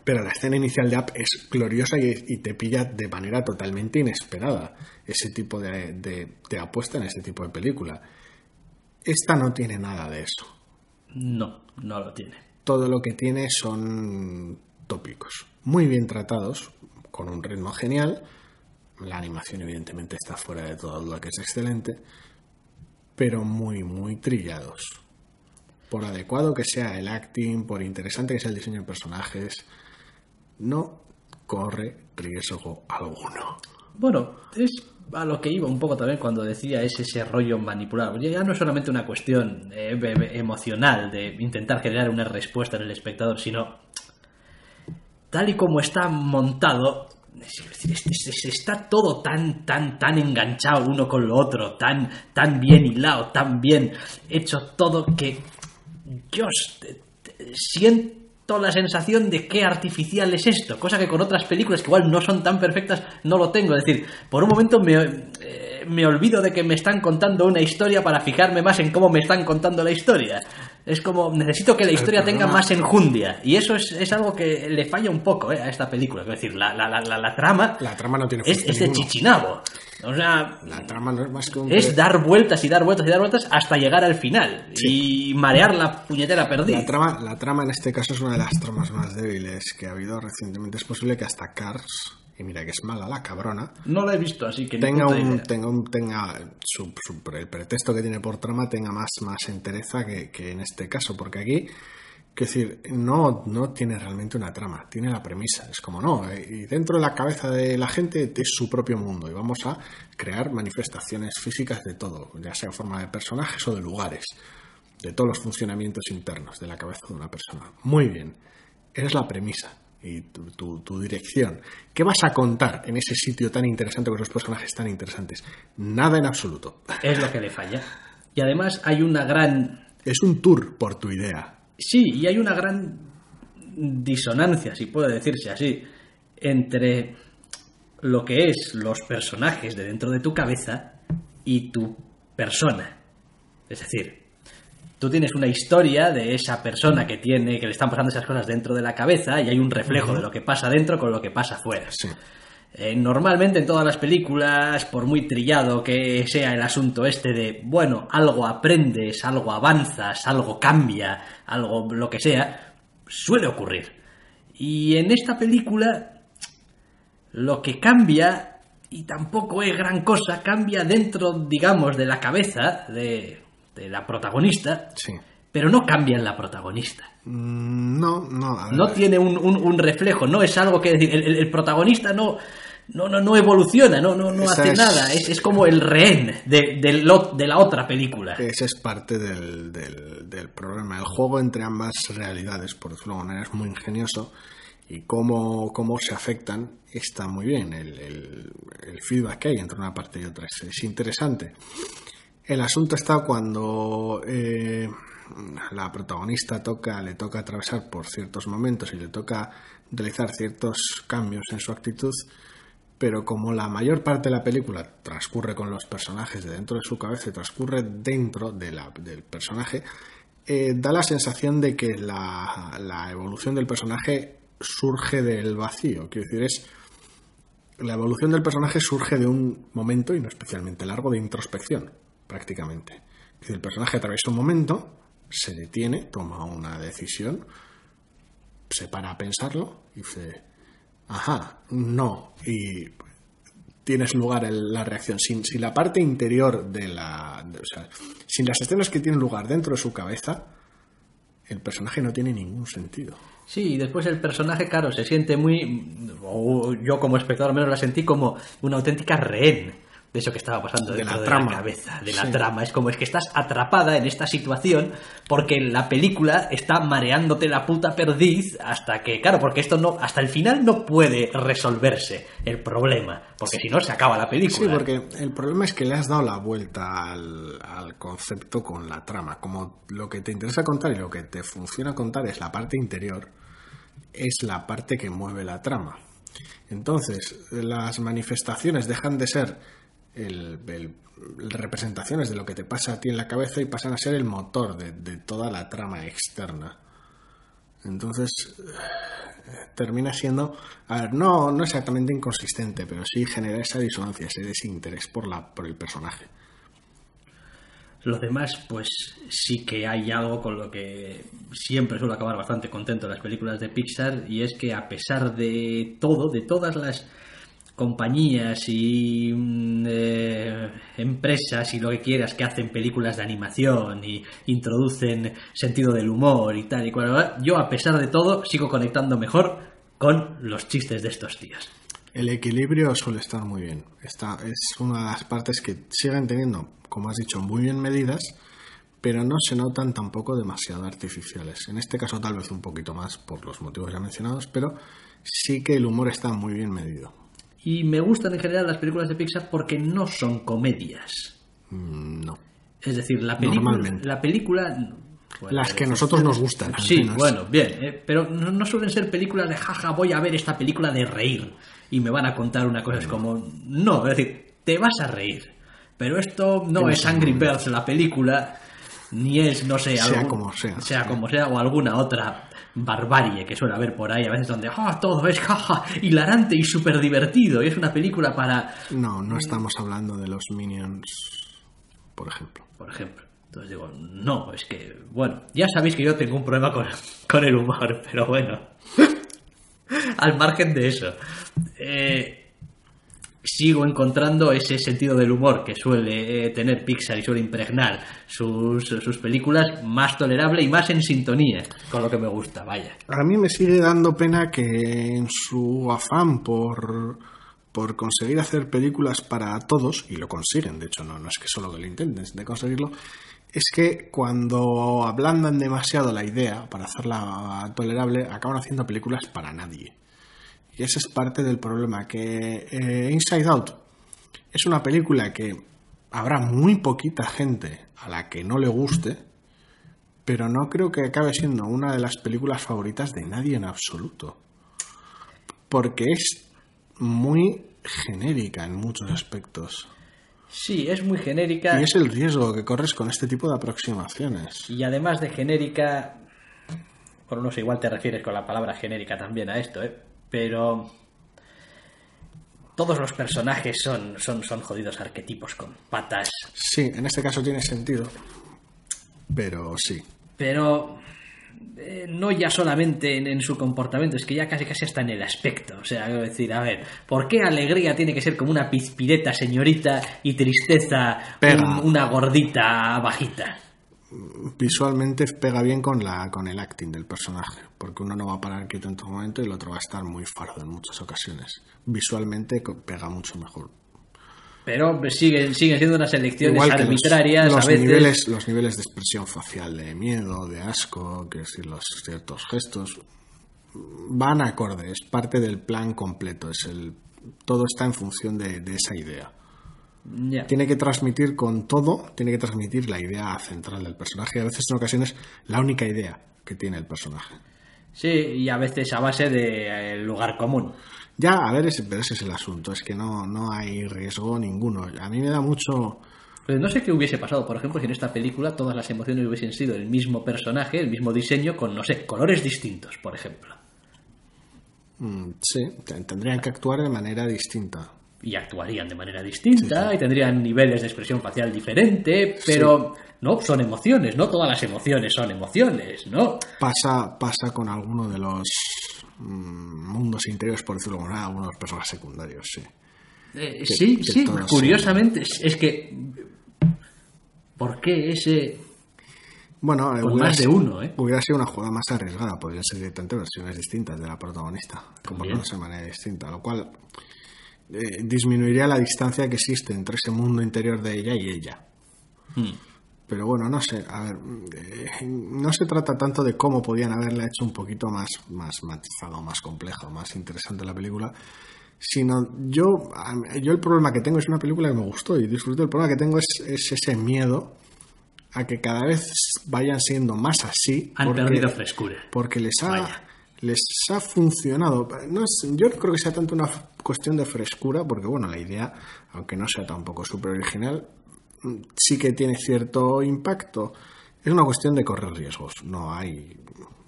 Pero la escena inicial de Up es gloriosa y, y te pilla de manera totalmente inesperada. Ese tipo de, de- de apuesta en ese tipo de película. Esta no tiene nada de eso. No, no lo tiene. Todo lo que tiene son tópicos. Muy bien tratados, con un ritmo genial. La animación evidentemente está fuera de toda duda que es excelente. Pero muy, muy trillados. Por adecuado que sea el acting, por interesante que sea el diseño de personajes, no corre riesgo alguno. Bueno, es a lo que iba un poco también cuando decía es ese rollo manipulado. Ya no es solamente una cuestión eh, emocional de intentar generar una respuesta en el espectador, sino tal y como está montado, es está todo tan, tan, tan enganchado uno con lo otro, tan, tan bien hilado, tan bien hecho todo que yo siento la sensación de qué artificial es esto, cosa que con otras películas que igual no son tan perfectas no lo tengo. Es decir, por un momento me, eh, me olvido de que me están contando una historia para fijarme más en cómo me están contando la historia. Es como, necesito que la historia tenga más enjundia. Y eso es, es algo que le falla un poco eh, a esta película. Es decir, la, la, la, la- trama La trama no tiene es, es de chichinabo. O sea, La trama no es más que un... es dar vueltas y dar vueltas y dar vueltas hasta llegar al final. Y marear la puñetera perdida. La trama, la trama en este caso es una de las tramas más débiles que ha habido recientemente. Es posible que hasta Cars, y mira que es mala la cabrona, No la he visto, así que ni tenga puta un, idea. tenga un, tenga su, su- el pretexto que tiene por trama tenga más, más entereza que, que en este caso, porque aquí, quiero decir, no, no tiene realmente una trama, tiene la premisa. Es como no, eh, y dentro de la cabeza de la gente es su propio mundo y vamos a crear manifestaciones físicas de todo, ya sea en forma de personajes o de lugares, de todos los funcionamientos internos de la cabeza de una persona. Muy bien, esa es la premisa y tu, tu- tu dirección. ¿Qué vas a contar en ese sitio tan interesante con esos personajes tan interesantes? Nada en absoluto. Es lo que le falla. Y además hay una gran Es un tour por tu idea. Sí, y hay una gran disonancia, si puede decirse así, entre lo que es los personajes de dentro de tu cabeza y tu persona. Es decir, tú tienes una historia de esa persona que tiene que le están pasando esas cosas dentro de la cabeza y hay un reflejo de lo que pasa dentro con lo que pasa afuera. Sí. Eh, normalmente en todas las películas, por muy trillado que sea el asunto este de, bueno, algo aprendes, algo avanzas, algo cambia, algo lo que sea, suele ocurrir. Y en esta película, lo que cambia, y tampoco es gran cosa, cambia dentro, digamos, de la cabeza de, de la protagonista, Sí. pero no cambia en la protagonista. Mm, No, no. a. No tiene un, un- un reflejo, no es algo que decir. El, el- protagonista no, no, no, no evoluciona, no, no, no Esa hace es- nada. Es, es como el rehén de, de lo- de la otra película. Ese es parte del, del- del problema. El juego entre ambas realidades, por decirlo de alguna manera, es muy ingenioso y cómo, cómo se afectan está muy bien. El, el- el feedback que hay entre una parte y otra es, es interesante. El asunto está cuando eh, la protagonista toca, le toca atravesar por ciertos momentos y le toca realizar ciertos cambios en su actitud, pero como la mayor parte de la película transcurre con los personajes de dentro de su cabeza transcurre dentro del personaje, eh, da la sensación de que la, la evolución del personaje surge del vacío. Quiero decir, es la evolución del personaje surge de un momento, y no especialmente largo, de introspección, prácticamente. El personaje atraviesa un momento, se detiene, toma una decisión, se para a pensarlo y dice, ajá, no, y tienes lugar en la reacción. Sin, sin la parte interior de la... o sea, sin las escenas que tienen lugar dentro de su cabeza, el personaje no tiene ningún sentido. Sí, y después el personaje, claro, se siente muy. o yo como espectador al menos la sentí como una auténtica rehén de eso que estaba pasando De la de trama. la cabeza, de la Sí. trama. Es como es que estás atrapada en esta situación porque la película está mareándote la puta perdiz hasta que, claro, porque esto no, hasta el final no puede resolverse el problema, porque si no se acaba la película. Sí, porque el problema es que le has dado la vuelta al, al concepto con la trama. Como lo que te interesa contar y lo que te funciona contar es la parte interior, es la parte que mueve la trama. Entonces, las manifestaciones dejan de ser el- representaciones de lo que te pasa a ti en la cabeza y pasan a ser el motor de, de toda la trama externa. Entonces, eh, termina siendo, a ver, no, no exactamente inconsistente, pero sí genera esa disonancia, ese desinterés por, la, por el personaje. Los demás, pues sí que hay algo con lo que siempre suelo acabar bastante contento en las películas de Pixar y es que a pesar de todo, de todas las compañías y mm, eh, empresas y lo que quieras que hacen películas de animación y introducen sentido del humor y tal y cual, yo a pesar de todo sigo conectando mejor con los chistes de estos días. El equilibrio suele estar muy bien. Esta es una de las partes que siguen teniendo, como has dicho, muy bien medidas, pero no se notan tampoco demasiado artificiales. En este caso tal vez un poquito más por los motivos ya mencionados, pero sí que el humor está muy bien medido. Y me gustan en general las películas de Pixar porque no son comedias. Mm, No. Es decir, la película. Normalmente. La película bueno, Las que pero- nosotros nos gustan. Sí, menos. bueno, bien, eh, pero no, no suelen ser películas de jaja, voy a ver esta película de reír y me van a contar una cosa. Es como, no, es decir, te vas a reír, pero esto no es Angry Birds la película ni es, no sé, Sea algún- como sea. sea como sea, o alguna otra barbarie que suele haber por ahí, a veces donde ah, todo es jaja, hilarante y súper divertido, y es una película para, No, no estamos hablando de los Minions, por ejemplo. por ejemplo. Entonces digo, no, es que, bueno, ya sabéis que yo tengo un problema con, con el humor, pero bueno, al margen de eso, eh, sigo encontrando ese sentido del humor que suele eh, tener Pixar y suele impregnar sus, sus películas más tolerable y más en sintonía con lo que me gusta, vaya. A mí me sigue dando pena que en su afán por, por conseguir hacer películas para todos, y lo consiguen, de hecho no, no es que solo lo intenten de conseguirlo, es que cuando ablandan demasiado la idea para hacerla tolerable, acaban haciendo películas para nadie. Y ese es parte del problema, que eh, Inside Out es una película que habrá muy poquita gente a la que no le guste, pero no creo que acabe siendo una de las películas favoritas de nadie en absoluto. Porque es muy genérica en muchos aspectos. Sí, es muy genérica Y es el riesgo que corres con este tipo de aproximaciones. y además de genérica, por no sé, igual te refieres con la palabra genérica también a esto, ¿eh? Pero todos los personajes son, son, son jodidos arquetipos con patas, Sí, en este caso tiene sentido. Pero sí. pero eh, no ya solamente en, en su comportamiento, es que ya casi casi hasta en el aspecto. O sea, quiero decir, a ver, ¿por qué alegría tiene que ser como una pizpireta señorita y tristeza un- una gordita bajita? Visualmente pega bien con, la, con el acting del personaje. Porque uno no va a parar quieto en todo momento y el otro va a estar muy fardo en muchas ocasiones. Visualmente pega mucho mejor. Pero siguen, siguen siendo unas elecciones Igual que los- arbitrarias los, a veces. niveles, los niveles de expresión facial de miedo, de asco, quiero decir, los ciertos gestos van acorde, es parte del plan completo, es el todo está en función de, de esa idea. Tiene que transmitir con todo, tiene que transmitir la idea central del personaje y a veces en ocasiones la única idea que tiene el personaje. Sí, y a veces a base de eh, lugar común. Ya, a ver, ese, pero ese es el asunto, es que no, no hay riesgo ninguno. A mí me da mucho... Pero no sé qué hubiese pasado, por ejemplo, si en esta película todas las emociones hubiesen sido el mismo personaje, el mismo diseño, con, no sé, colores distintos, por ejemplo. mm, sí, te- tendrían que actuar de manera distinta. Y actuarían de manera distinta y tendrían niveles de expresión facial diferente, pero no, son emociones, no todas las emociones son emociones, ¿no? Pasa, pasa con alguno de los mm, mundos interiores, por decirlo de alguna manera, algunos personajes secundarios, sí. Eh, sí, que sí, curiosamente, es, es que... ¿Por qué ese...? Bueno, hubiera más de uno, ¿eh? Hubiera sido una jugada más arriesgada, podrían ser directamente versiones distintas de la protagonista, comportándose de manera distinta, lo cual eh, disminuiría la distancia que existe entre ese mundo interior de ella y ella. Hmm. Pero bueno, no sé, a ver, eh, no se trata tanto de cómo podían haberla hecho un poquito más, más matizado, más complejo, más interesante la película, sino yo, yo el problema que tengo es una película que me gustó y disfruto, el problema que tengo es, es ese miedo a que cada vez vayan siendo más así. Han porque- perdido frescura. porque les ha, Vaya. les ha funcionado. No es- yo no creo que sea tanto una cuestión de frescura, porque bueno, la idea, aunque no sea tampoco súper original, mm, sí que tiene cierto impacto. Es una cuestión de correr riesgos. No hay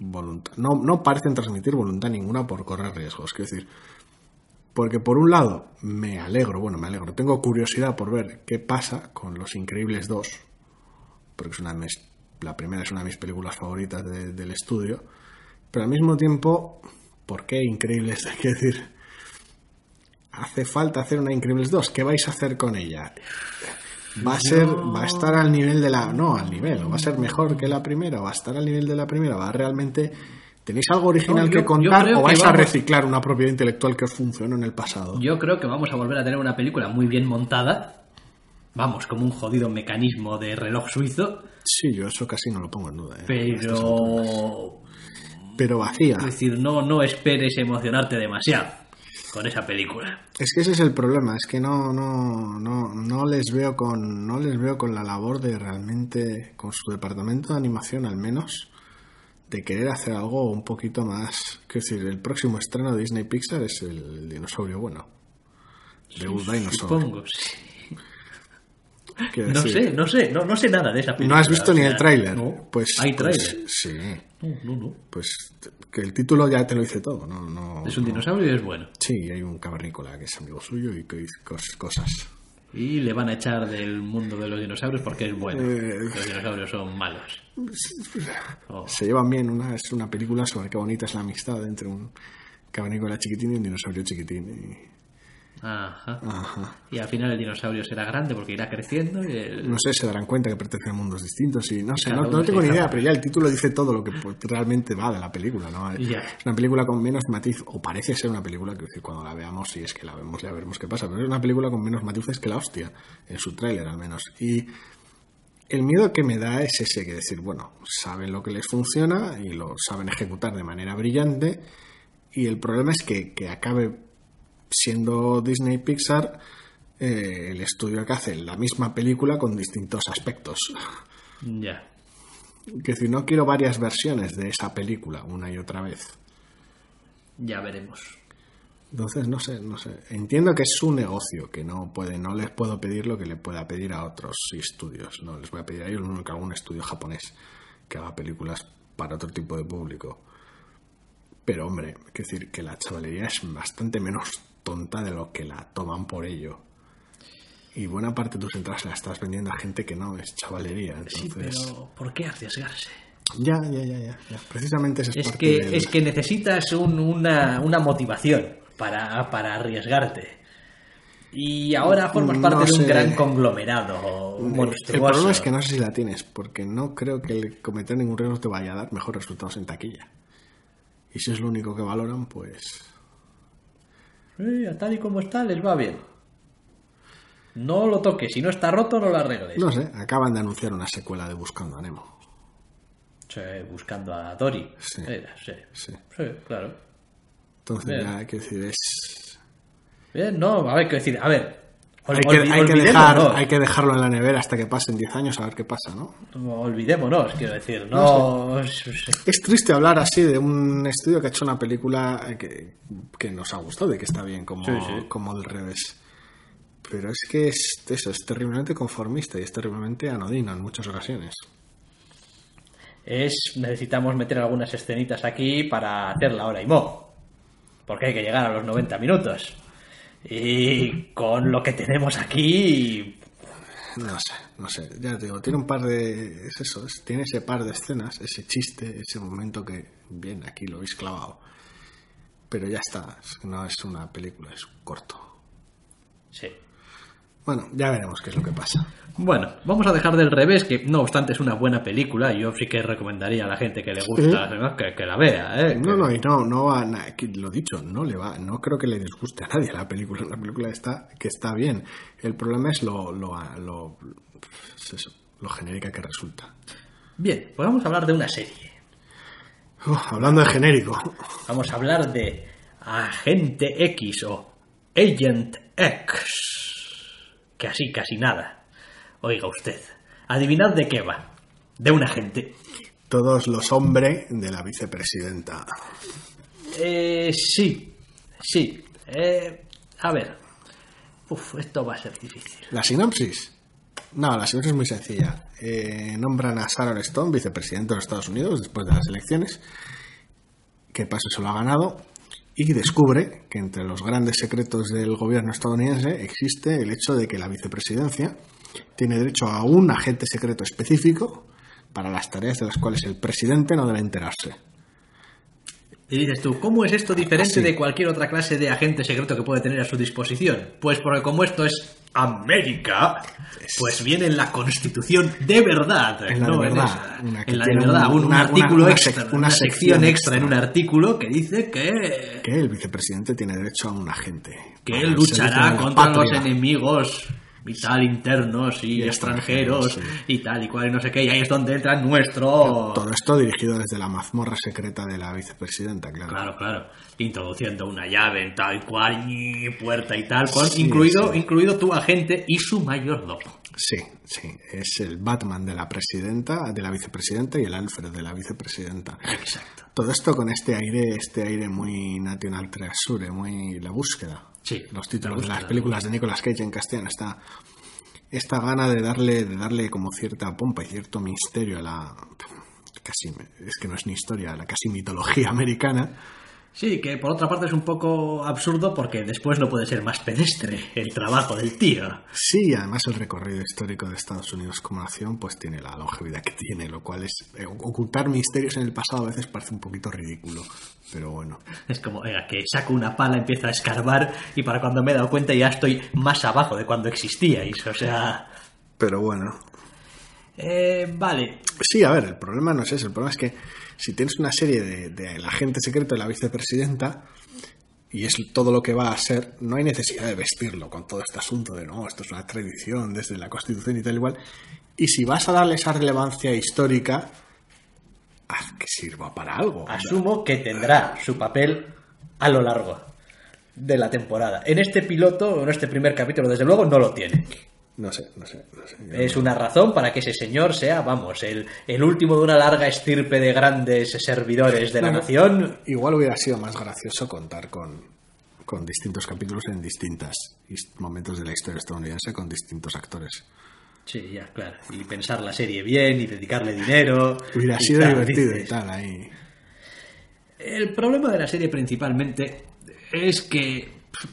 voluntad. No, no parecen transmitir voluntad ninguna por correr riesgos. Quiero decir, porque por un lado me alegro, bueno, me alegro, tengo curiosidad por ver qué pasa con Los Increíbles 2, porque es una de mis- la primera es una de mis películas favoritas de- del estudio, pero al mismo tiempo, ¿por qué Increíbles? Hay que decir, hace falta hacer una Increíbles 2, ¿qué vais a hacer con ella? Va a ser, va a estar al nivel de la, no, al nivel, o va a ser mejor que la primera, va a estar al nivel de la primera, va a realmente, ¿tenéis algo original No, yo- que contar o vais a reciclar una propiedad intelectual que os funcionó en el pasado? Yo creo que vamos a volver a tener una película muy bien montada. Vamos, como un jodido mecanismo de reloj suizo, Sí, yo eso casi no lo pongo en duda. ¿eh? Pero Pero vacía. es decir, no no esperes emocionarte demasiado con esa película. Es que ese es el problema, es que no, no, no, no les veo con, no les veo con la labor de realmente, con su departamento de animación al menos, de querer hacer algo un poquito más. Quiero decir, el próximo estreno de Disney Pixar es el dinosaurio bueno. The Old Dinosaur. Supongo, sí. No decir, sé, no sé, no, no sé nada de esa película. ¿No has visto o ni el tráiler? No. Pues, ¿Hay pues, tráiler? sí. No, no, no. Pues que el título ya te lo dice todo, ¿no? no Es un no- dinosaurio y es bueno. Sí, hay un cavernícola que es amigo suyo y que dice cos- cosas. Y le van a echar del mundo de los dinosaurios porque es bueno. Eh. Los dinosaurios son malos. Oh. Se llevan bien, una, es una película sobre qué bonita es la amistad entre un cavernícola chiquitín y un dinosaurio chiquitín. y- Ajá. Ajá. Y al final el dinosaurio será grande porque irá creciendo y el... No sé, se darán cuenta que pertenecen a mundos distintos y no sé, no, tengo ni idea, pero ya el título dice todo lo que realmente va de la película, ¿no? Es una película con menos matiz, o parece ser una película, que cuando la veamos, si es que la vemos, ya veremos qué pasa, pero es una película con menos matices que la hostia, en su tráiler al menos. Y el miedo que me da es ese, que decir, bueno, saben lo que les funciona y lo saben ejecutar de manera brillante, y el problema es que, que acabe siendo Disney Pixar eh, el estudio que hace la misma película con distintos aspectos. Ya. Que si no quiero varias versiones de esa película una y otra vez. Ya veremos. Entonces, no sé, no sé. Entiendo que es su negocio, que no puede, no les puedo pedir lo que le pueda pedir a otros estudios. No les voy a pedir a ellos nunca algún estudio japonés que haga películas para otro tipo de público. Pero hombre, que decir que la chavalería es bastante menos tonta de lo que la toman por ello. Y buena parte de tus entradas la estás vendiendo a gente que no es chavalería. Sí, Entonces, pero ¿por qué arriesgarse? ya, ya, ya, ya, ya. Precisamente ese es, Es parte que, del- es que necesitas un- una, una motivación para, para arriesgarte. Y ahora formas parte No de un gran conglomerado El monstruoso. problema es que no sé si la tienes, porque no creo que el cometer ningún riesgo te vaya a dar mejores resultados en taquilla. Y si es lo único que valoran, pues... A tal y como está, les va bien. No lo toques, si no está roto, no lo arregles. No sé, acaban de anunciar una secuela de Buscando a Nemo. Sí, buscando a Dory. Sí. Era, sí. Sí. Sí, claro. Entonces Bien. ya hay que decir, es... Bien, no, a ver, qué decir, a ver. Hay que, olvi- hay, que dejar, olvidémonos. hay que dejarlo en la nevera hasta que pasen 10 años a ver qué pasa, ¿no? Olvidémonos, quiero decir. No, Es triste hablar así de un estudio que ha hecho una película eh, que, que nos ha gustado y que está bien como, Sí, sí. como del revés. Pero es que es eso, es terriblemente conformista y es terriblemente anodino en muchas ocasiones. es necesitamos meter algunas escenitas aquí para hacer la hora y mo. Porque hay que llegar a los 90 minutos. Y con lo que tenemos aquí, No sé, no sé. Ya te digo, tiene un par de. Es eso, es- tiene ese par de escenas, ese chiste, ese momento que, bien, aquí lo habéis clavado. Pero ya está, no es una película, es un corto. sí. Bueno, ya veremos qué es lo que pasa. Bueno, vamos a dejar del revés, que no obstante es una buena película. Yo sí que recomendaría a la gente que le gusta que, que la vea. ¿eh? No, no, y no, no va, na- que lo dicho, no le va, no creo que le disguste a nadie la película. La película está, que está bien. El problema es lo, lo, lo, es eso, lo genérica que resulta. Bien, pues vamos a hablar de una serie. Hablando de genérico, Vamos a hablar de Agente X o Agent X. Que así, casi nada. Oiga usted, adivinad de qué va. De un agente. todos los hombres de la vicepresidenta. Eh, sí, sí. Eh, a ver. Uf, esto va a ser difícil. ¿La sinopsis? No, la sinopsis es muy sencilla. Eh, nombran a Sharon Stone, vicepresidente de los Estados Unidos, después de las elecciones, que paso se lo ha ganado, y descubre que entre los grandes secretos del gobierno estadounidense existe el hecho de que la vicepresidencia tiene derecho a un agente secreto específico para las tareas de las cuales el presidente no debe enterarse. Y dices tú, ¿cómo es esto diferente Así. de cualquier otra clase de agente secreto que puede tener a su disposición? Pues porque como esto es América, pues viene en la Constitución de verdad. En la de no verdad, esa. una que en la de verdad, un- un, un una- artículo una- extra, una, una sección extra en un artículo que dice que, Que el vicepresidente tiene derecho a un agente. que él luchará de contra los enemigos y tal, internos y, Y extranjeros, extranjeros, y tal y cual y no sé qué, y ahí es donde entra nuestro... Todo esto dirigido desde la mazmorra secreta de la vicepresidenta, claro. Claro, claro. Introduciendo una llave en tal cual, y puerta y tal, Sí, incluido, sí. incluido tu agente y su mayordomo. Sí, sí. Es el Batman de la presidenta, de la vicepresidenta y el Alfred de la vicepresidenta. Exacto. Todo esto con este aire, este aire muy National Treasure, muy la búsqueda. Sí, Los títulos de las películas de Nicolas Cage en castellano está esta gana de darle, de darle como cierta pompa y cierto misterio a la casi es que no es ni historia, a la casi mitología americana. Sí, que por otra parte es un poco absurdo porque después no puede ser más pedestre el trabajo del tío. Sí, además el recorrido histórico de Estados Unidos como nación pues tiene la longevidad que tiene, lo cual es eh, ocultar misterios en el pasado a veces parece un poquito ridículo, pero bueno. Es como, oiga, que saco una pala, empiezo a escarbar y para cuando me he dado cuenta ya estoy más abajo de cuando existíais, o sea... Pero bueno. Eh, vale. Sí, a ver, el problema no es ese, el problema es que si tienes una serie de, de el agente secreto de la vicepresidenta y es todo lo que va a ser, no hay necesidad de vestirlo con todo este asunto de no, esto es una tradición desde la Constitución y tal igual. Y si vas a darle esa relevancia histórica, haz que sirva para algo. Asumo que tendrá su papel a lo largo de la temporada. En este piloto, o en este primer capítulo, desde luego, no lo tiene. No sé, no sé, no sé. Es una razón para que ese señor sea, vamos, el, el último de una larga estirpe de grandes servidores de la Bueno, nación. Igual hubiera sido más gracioso contar con, con distintos capítulos en distintos momentos de la historia estadounidense con distintos actores. Sí, ya, claro. Y pensar la serie bien y dedicarle dinero. Hubiera y sido tal, divertido y dices. tal ahí. El problema de la serie principalmente es que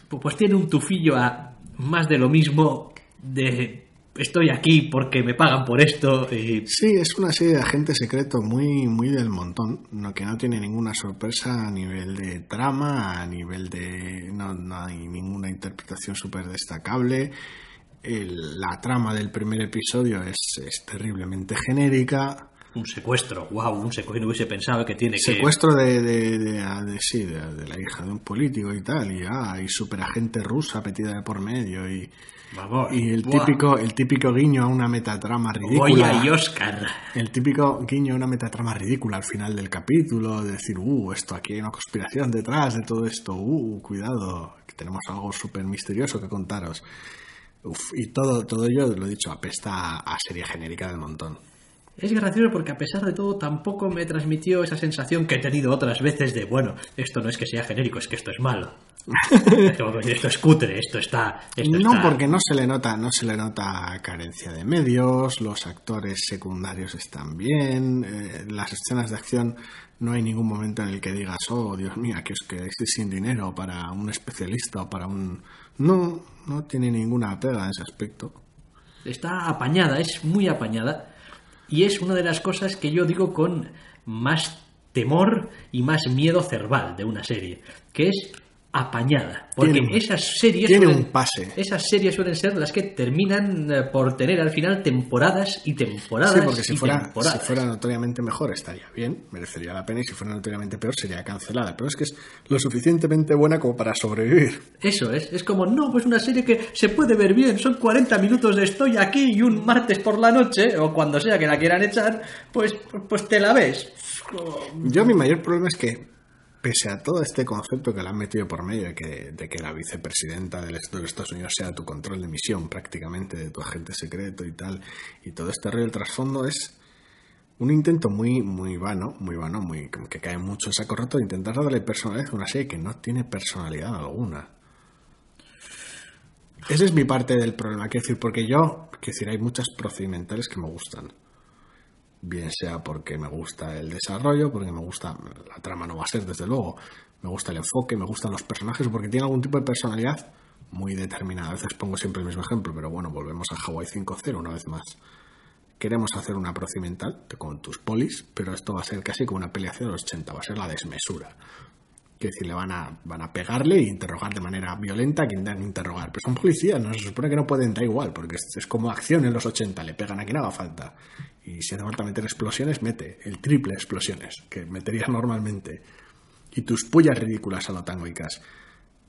pues tiene un tufillo a más de lo mismo de estoy aquí porque me pagan por esto y Sí, es una serie de agente secreto muy, muy del montón, no, que no tiene ninguna sorpresa a nivel de trama, a nivel de... no, no hay ninguna interpretación súper destacable. El- la trama del primer episodio es, es terriblemente genérica. Un secuestro, wow, un secuestro, no hubiese pensado que tiene que Secuestro de, de, de- a- de- sí, de, de la hija de un político y tal, y, ah, y superagente rusa metida de por medio, y, Vamos, y el, típico, el típico guiño a una metatrama ridícula. Goya y Oscar. El típico guiño a una metatrama ridícula al final del capítulo, de decir, uh, esto aquí hay una conspiración detrás de todo esto, uh, cuidado, que tenemos algo súper misterioso que contaros. Uf, y todo, todo ello, lo he dicho, apesta a serie genérica del montón. Es gracioso porque a pesar de todo tampoco me transmitió esa sensación que he tenido otras veces de, bueno, esto no es que sea genérico, es que esto es malo. Esto es cutre, esto está... Esto No, está- porque no se le nota, no se le nota carencia de medios, los actores secundarios están bien, eh, las escenas de acción no hay ningún momento en el que digas, oh Dios mío, que es que estoy sin dinero para un especialista o para un. No, no tiene ninguna pega en ese aspecto. Está apañada, es muy apañada. Y es una de las cosas que yo digo con más temor y más miedo cerval de una serie, que es apañada. Porque Tiene esas series tiene suelen- un pase. Esas series suelen ser las que terminan eh, por tener al final temporadas y temporadas Sí, porque si y fuera, temporadas. si fuera notoriamente mejor estaría bien, merecería la pena, y si fuera notoriamente peor sería cancelada. Pero es que es lo suficientemente buena como para sobrevivir. Eso es, es como, no, pues una serie que se puede ver bien, son 40 minutos de estoy aquí y un martes por la noche, o cuando sea que la quieran echar, pues, pues te la ves. Yo mi mayor problema es que, pese a todo este concepto que le han metido por medio de que, de que la vicepresidenta del Estado de Estados Unidos sea tu control de misión prácticamente, de tu agente secreto y tal, y todo este rollo del trasfondo es un intento muy, muy vano, muy vano, muy, que cae mucho en saco roto de intentar darle personalidad a una serie que no tiene personalidad alguna. Esa es mi parte del problema, quiero decir, porque yo, quiero decir, hay muchas procedimentales que me gustan bien sea porque me gusta el desarrollo, porque me gusta, la trama no va a ser desde luego, me gusta el enfoque, me gustan los personajes, porque tiene algún tipo de personalidad muy determinada. A veces pongo siempre el mismo ejemplo, pero bueno, volvemos a Hawaii 5.0 una vez más. Queremos hacer una procedimental con tus polis, pero esto va a ser casi como una peleación de los 80, va a ser la desmesura. Quiero decir, le van a, van a pegarle e interrogar de manera violenta a quien que interrogar. Pero son policías, no se supone que no pueden, da igual, porque es, es como acción en los 80, le pegan a quien haga falta. Y si hace falta meter explosiones, mete el triple explosiones que meterías normalmente. Y tus pullas ridículas a lo tangoicas.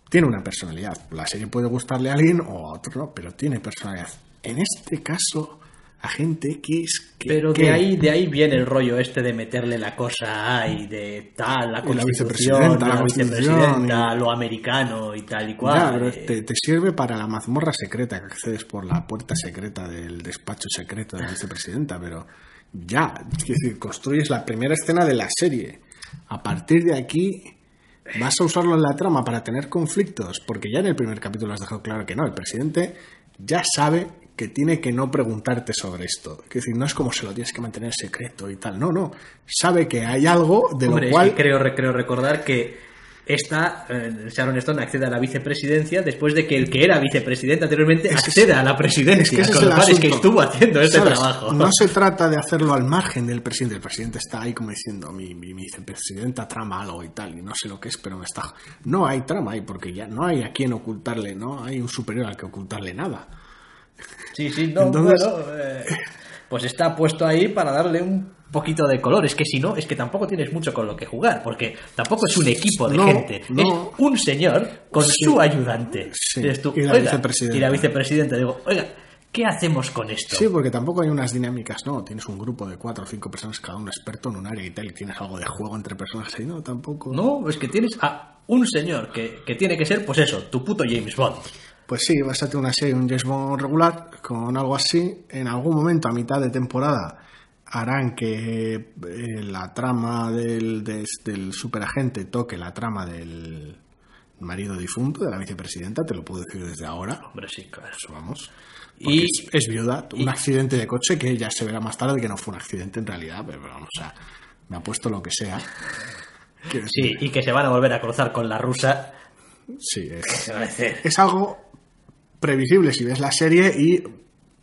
Tiene una personalidad. La serie puede gustarle a alguien o a otro pero tiene personalidad. En este caso, Agente X. que- Pero que- de ahí, de ahí viene el rollo este de meterle la cosa y de tal, la Y la constitución, vicepresidenta, la constitución, vicepresidenta, y- lo americano y tal y cual. Pero Eh, te, te sirve para la mazmorra secreta que accedes por la puerta secreta del despacho secreto de la vicepresidenta, pero ya, es decir, construyes la primera escena de la serie. A partir de aquí vas a usarlo en la trama para tener conflictos, porque ya en el primer capítulo has dejado claro que no, el presidente ya sabe que tiene que no preguntarte sobre esto. Es decir, no es como se lo tienes que mantener secreto y tal. No, no. Sabe que hay algo de Hombre, lo es cual. que creo, creo recordar que esta, eh, Sharon Stone accede a la vicepresidencia después de que el que era vicepresidente anteriormente Es acceda a la presidencia. Es que ese con es el que estuvo haciendo ¿Sabes? trabajo. No se trata de hacerlo al margen del presidente. El presidente está ahí como diciendo, mi, mi vicepresidenta trama algo y tal, y no sé lo que es, pero me está... No hay trama ahí, porque ya no hay a quien ocultarle, no hay un superior al que ocultarle nada. Sí, sí, no, Entonces- bueno, eh, pues está puesto ahí para darle un poquito de color. Es que si no, es que tampoco tienes mucho con lo que jugar, porque tampoco es un equipo de No, gente. no. Es un señor con Sí. su ayudante. Sí, tú, y la "Oiga", vicepresidenta. Y la vicepresidenta. Digo, oiga, ¿qué hacemos con esto? Sí, porque tampoco hay unas dinámicas, no. Tienes un grupo de cuatro o cinco personas, cada uno experto en un área y tal, y tienes algo de juego entre personas ahí, no, tampoco. No, es que tienes a un señor que, que tiene que ser, pues eso, tu puto James Bond. Pues sí, vas a tener una serie, un James Bond regular, con algo así. En algún momento, a mitad de temporada, harán que eh, la trama del, del superagente toque la trama del marido difunto de la vicepresidenta, te lo puedo decir desde ahora. Hombre, sí, claro. Eso vamos. Y- es, es viuda, un y- accidente de coche que ya se verá más tarde que no fue un accidente en realidad, pero vamos, o sea, me ha puesto lo que sea. Sí, y que se van a volver a cruzar con la rusa. sí, es algo previsible si ves la serie y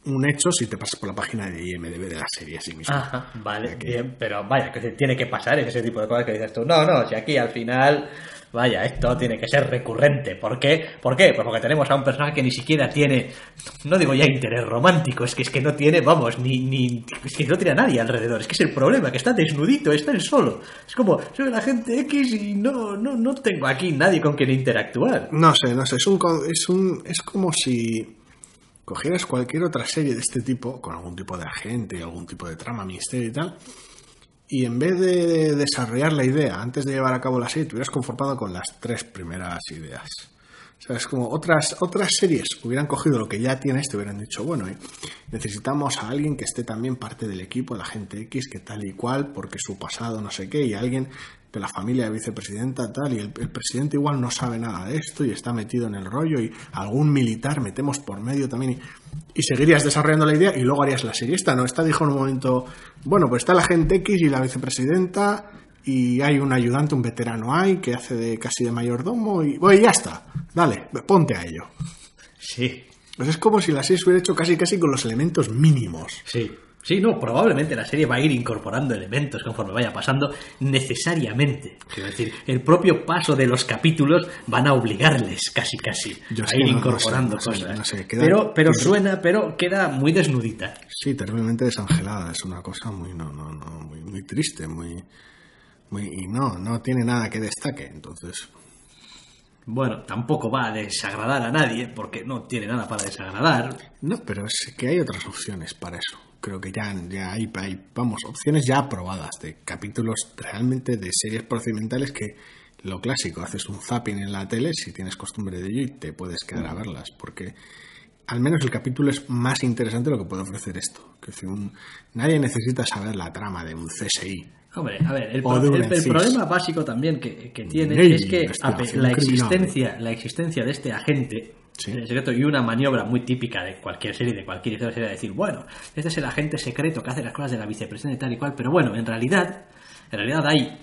un hecho si te pasas por la página de IMDB de la serie sí mismo. Ajá, vale, bien, pero vaya, que tiene que pasar ese tipo de cosas que dices tú. No, no, si aquí al final, vaya, esto tiene que ser recurrente. ¿Por qué? ¿Por qué? Pues porque tenemos a un personaje que ni siquiera tiene, no digo ya interés romántico, es que es que no tiene, vamos, ni, ni, es que no tiene a nadie alrededor. Es que es el problema, que está desnudito, está él solo. Es como, soy la gente X y no, no, no tengo aquí nadie con quien interactuar. No sé, no sé, es un, es un es como si cogieras cualquier otra serie de este tipo, con algún tipo de agente algún tipo de trama, misterio y tal, y en vez de desarrollar la idea antes de llevar a cabo la serie, te hubieras conformado con las tres primeras ideas. O sea, es como otras, otras series hubieran cogido lo que ya tiene este, hubieran dicho, bueno, eh, necesitamos a alguien que esté también parte del equipo, la gente X, que tal y cual, porque su pasado no sé qué, y alguien de la familia de vicepresidenta tal, y el, presidente igual no sabe nada de esto y está metido en el rollo, y algún militar metemos por medio también, y seguirías desarrollando la idea y luego harías la serie. Esta no, esta dijo en un momento, bueno, pues está la gente X y la vicepresidenta, y hay un ayudante, un veterano hay, que hace de casi de mayordomo, y bueno, ya está, dale, ponte a ello. Sí, Pues es como si la serie se hubiera hecho casi casi con los elementos mínimos. Sí, sí, no, probablemente la serie va a ir incorporando elementos conforme vaya pasando necesariamente. Quiero decir, el propio paso de los capítulos van a obligarles casi casi Yo a ir no- incorporando sé, no sé, cosas. no sé, queda- pero, pero suena, pero queda muy desnudita. Sí, terriblemente desangelada. Es una cosa muy, no, no, no, muy, muy triste, muy, y no, no tiene nada que destaque. Entonces, Bueno, tampoco va a desagradar a nadie, porque no tiene nada para desagradar. no, pero es que hay otras opciones para eso. Creo que ya, ya hay, hay, vamos, opciones ya aprobadas de capítulos realmente de series procedimentales que lo clásico, haces un zapping en la tele si tienes costumbre de ello y te puedes quedar a verlas, porque al menos el capítulo es más interesante lo que puede ofrecer esto. Que si un- nadie necesita saber la trama de un CSI. Hombre, a ver, el, pro- problema básico también que, que tiene es que la existencia, la existencia de este agente Sí. secreto y una maniobra muy típica de cualquier serie, de cualquier historia, sería decir, bueno, este es el agente secreto que hace las cosas de la vicepresidenta y tal y cual, pero bueno, en realidad, en realidad hay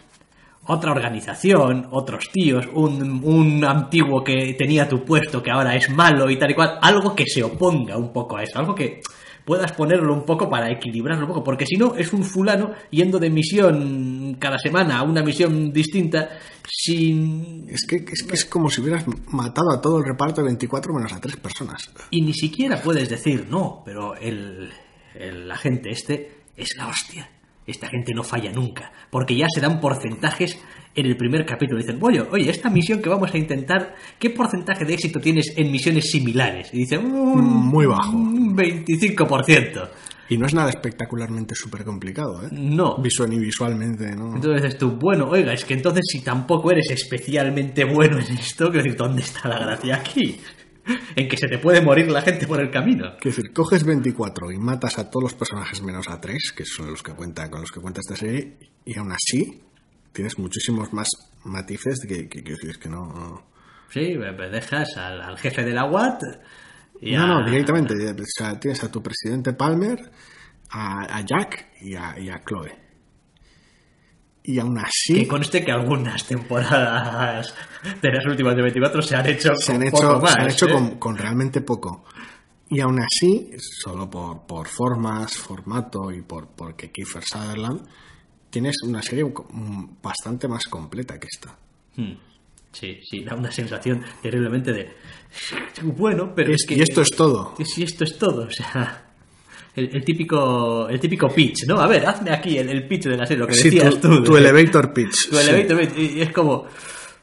otra organización, otros tíos, un, un antiguo que tenía tu puesto que ahora es malo y tal y cual, algo que se oponga un poco a eso, algo que puedas ponerlo un poco para equilibrarlo un poco, porque si no es un fulano yendo de misión cada semana a una misión distinta sin Es que, es que es como si hubieras matado a todo el reparto de 24 menos a tres personas. Y ni siquiera puedes decir, no, pero el, el agente este es la hostia. Esta gente no falla nunca. Porque ya se dan porcentajes en el primer capítulo. Dicen, oye, oye, esta misión que vamos a intentar, ¿qué porcentaje de éxito tienes en misiones similares? Y dicen, un Muy bajo. Un 25%. Y no es nada espectacularmente súper complicado, ¿eh? No. Visual ni visualmente, ¿no? Entonces dices tú, bueno, oiga, es que entonces si tampoco eres especialmente bueno en esto, quiero decir, ¿dónde está la gracia aquí? En que se te puede morir la gente por el camino. Quiero decir, coges 24 y matas a todos los personajes menos a 3, que son los que cuenta, con los que cuenta esta serie, y aún así tienes muchísimos más matices que, que, es que no... no- Sí, dejas al, al jefe de la UAT Y No, a- no, directamente. O sea, tienes a tu presidente Palmer, a, a Jack y a, y a Chloe. Y aún así Que conste que algunas temporadas de las últimas de 24 se han hecho se con han poco hecho, más. se han hecho ¿eh? con, con realmente poco. Y aún así, solo por, por formas, formato y por porque Kiefer Sutherland, tienes una serie mm, bastante más completa que esta. Hmm. Sí, sí, da una sensación terriblemente de. Bueno, pero es, que. y esto es todo. Sí, esto es todo, o sea. El, el típico el típico pitch, ¿no? A ver, hazme aquí el, el pitch de la serie, lo que Sí, decías tu, tú. tu de- elevator pitch. tu sí. elevator pitch, y es como.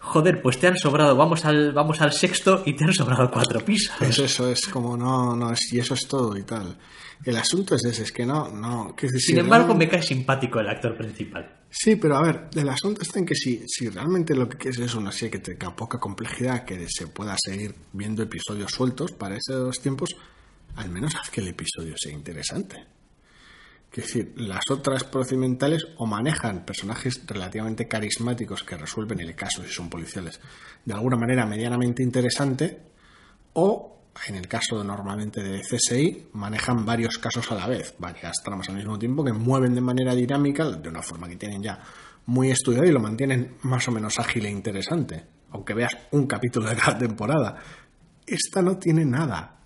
Joder, pues te han sobrado, vamos al, vamos al sexto y te han sobrado cuatro pisos. Eso, eso es como no, no, es- y eso es todo y tal. El asunto es ese, es que no, no. que si Sin embargo, me cae simpático el actor principal. Sí, pero a ver, el asunto está en que si, si realmente lo que quieres es una serie que tenga poca complejidad, que se pueda seguir viendo episodios sueltos para esos tiempos, al menos haz que el episodio sea interesante. Es decir, las otras procedimentales o manejan personajes relativamente carismáticos que resuelven el caso si son policiales de alguna manera medianamente interesante, o en el caso normalmente de CSI, manejan varios casos a la vez, varias tramas al mismo tiempo que mueven de manera dinámica, de una forma que tienen ya muy estudiado y lo mantienen más o menos ágil e interesante, aunque veas un capítulo de cada temporada. Esta no tiene nada.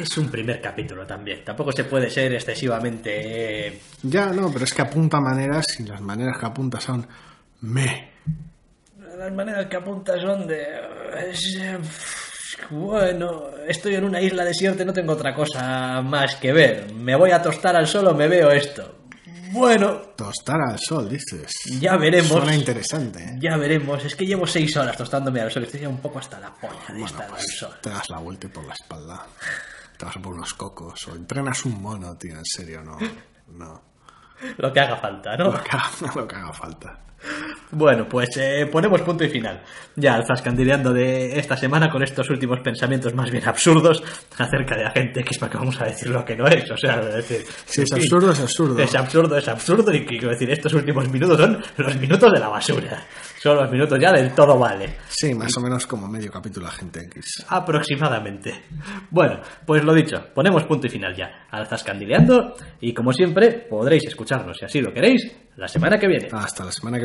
Es un primer capítulo también. Tampoco se puede ser excesivamente. eh, Ya, no, pero es que apunta maneras y las maneras que apunta son me. Las maneras que apunta son de. es, eh, Bueno, estoy en una isla desierta y no tengo otra cosa más que ver. Me voy a tostar al sol o me veo esto. Bueno, Tostar al sol, dices. ya veremos. Suena interesante. ¿eh? Ya veremos. Es que llevo seis horas tostándome al sol. Estoy ya un poco hasta la polla de Bueno, estar al pues sol. te das la vuelta y por la espalda. Te vas por unos cocos o entrenas un mono, tío, en serio, no. No. Lo que haga falta, ¿no? Lo que lo que haga falta. Bueno, pues eh, ponemos punto y final. Ya al zascandileando de esta semana con estos últimos pensamientos más bien absurdos acerca de Agente X, para que vamos a decir lo que no es. O sea, es decir, Si es absurdo, es absurdo. Es absurdo, es absurdo. Y quiero decir, estos últimos minutos son los minutos de la basura. Son los minutos ya del todo vale. Sí, más o menos como medio capítulo de Agente X. Aproximadamente. Bueno, pues lo dicho, ponemos punto y final ya al zascandileando. Y como siempre, podréis escucharnos, si así lo queréis, la semana que viene. Hasta la semana que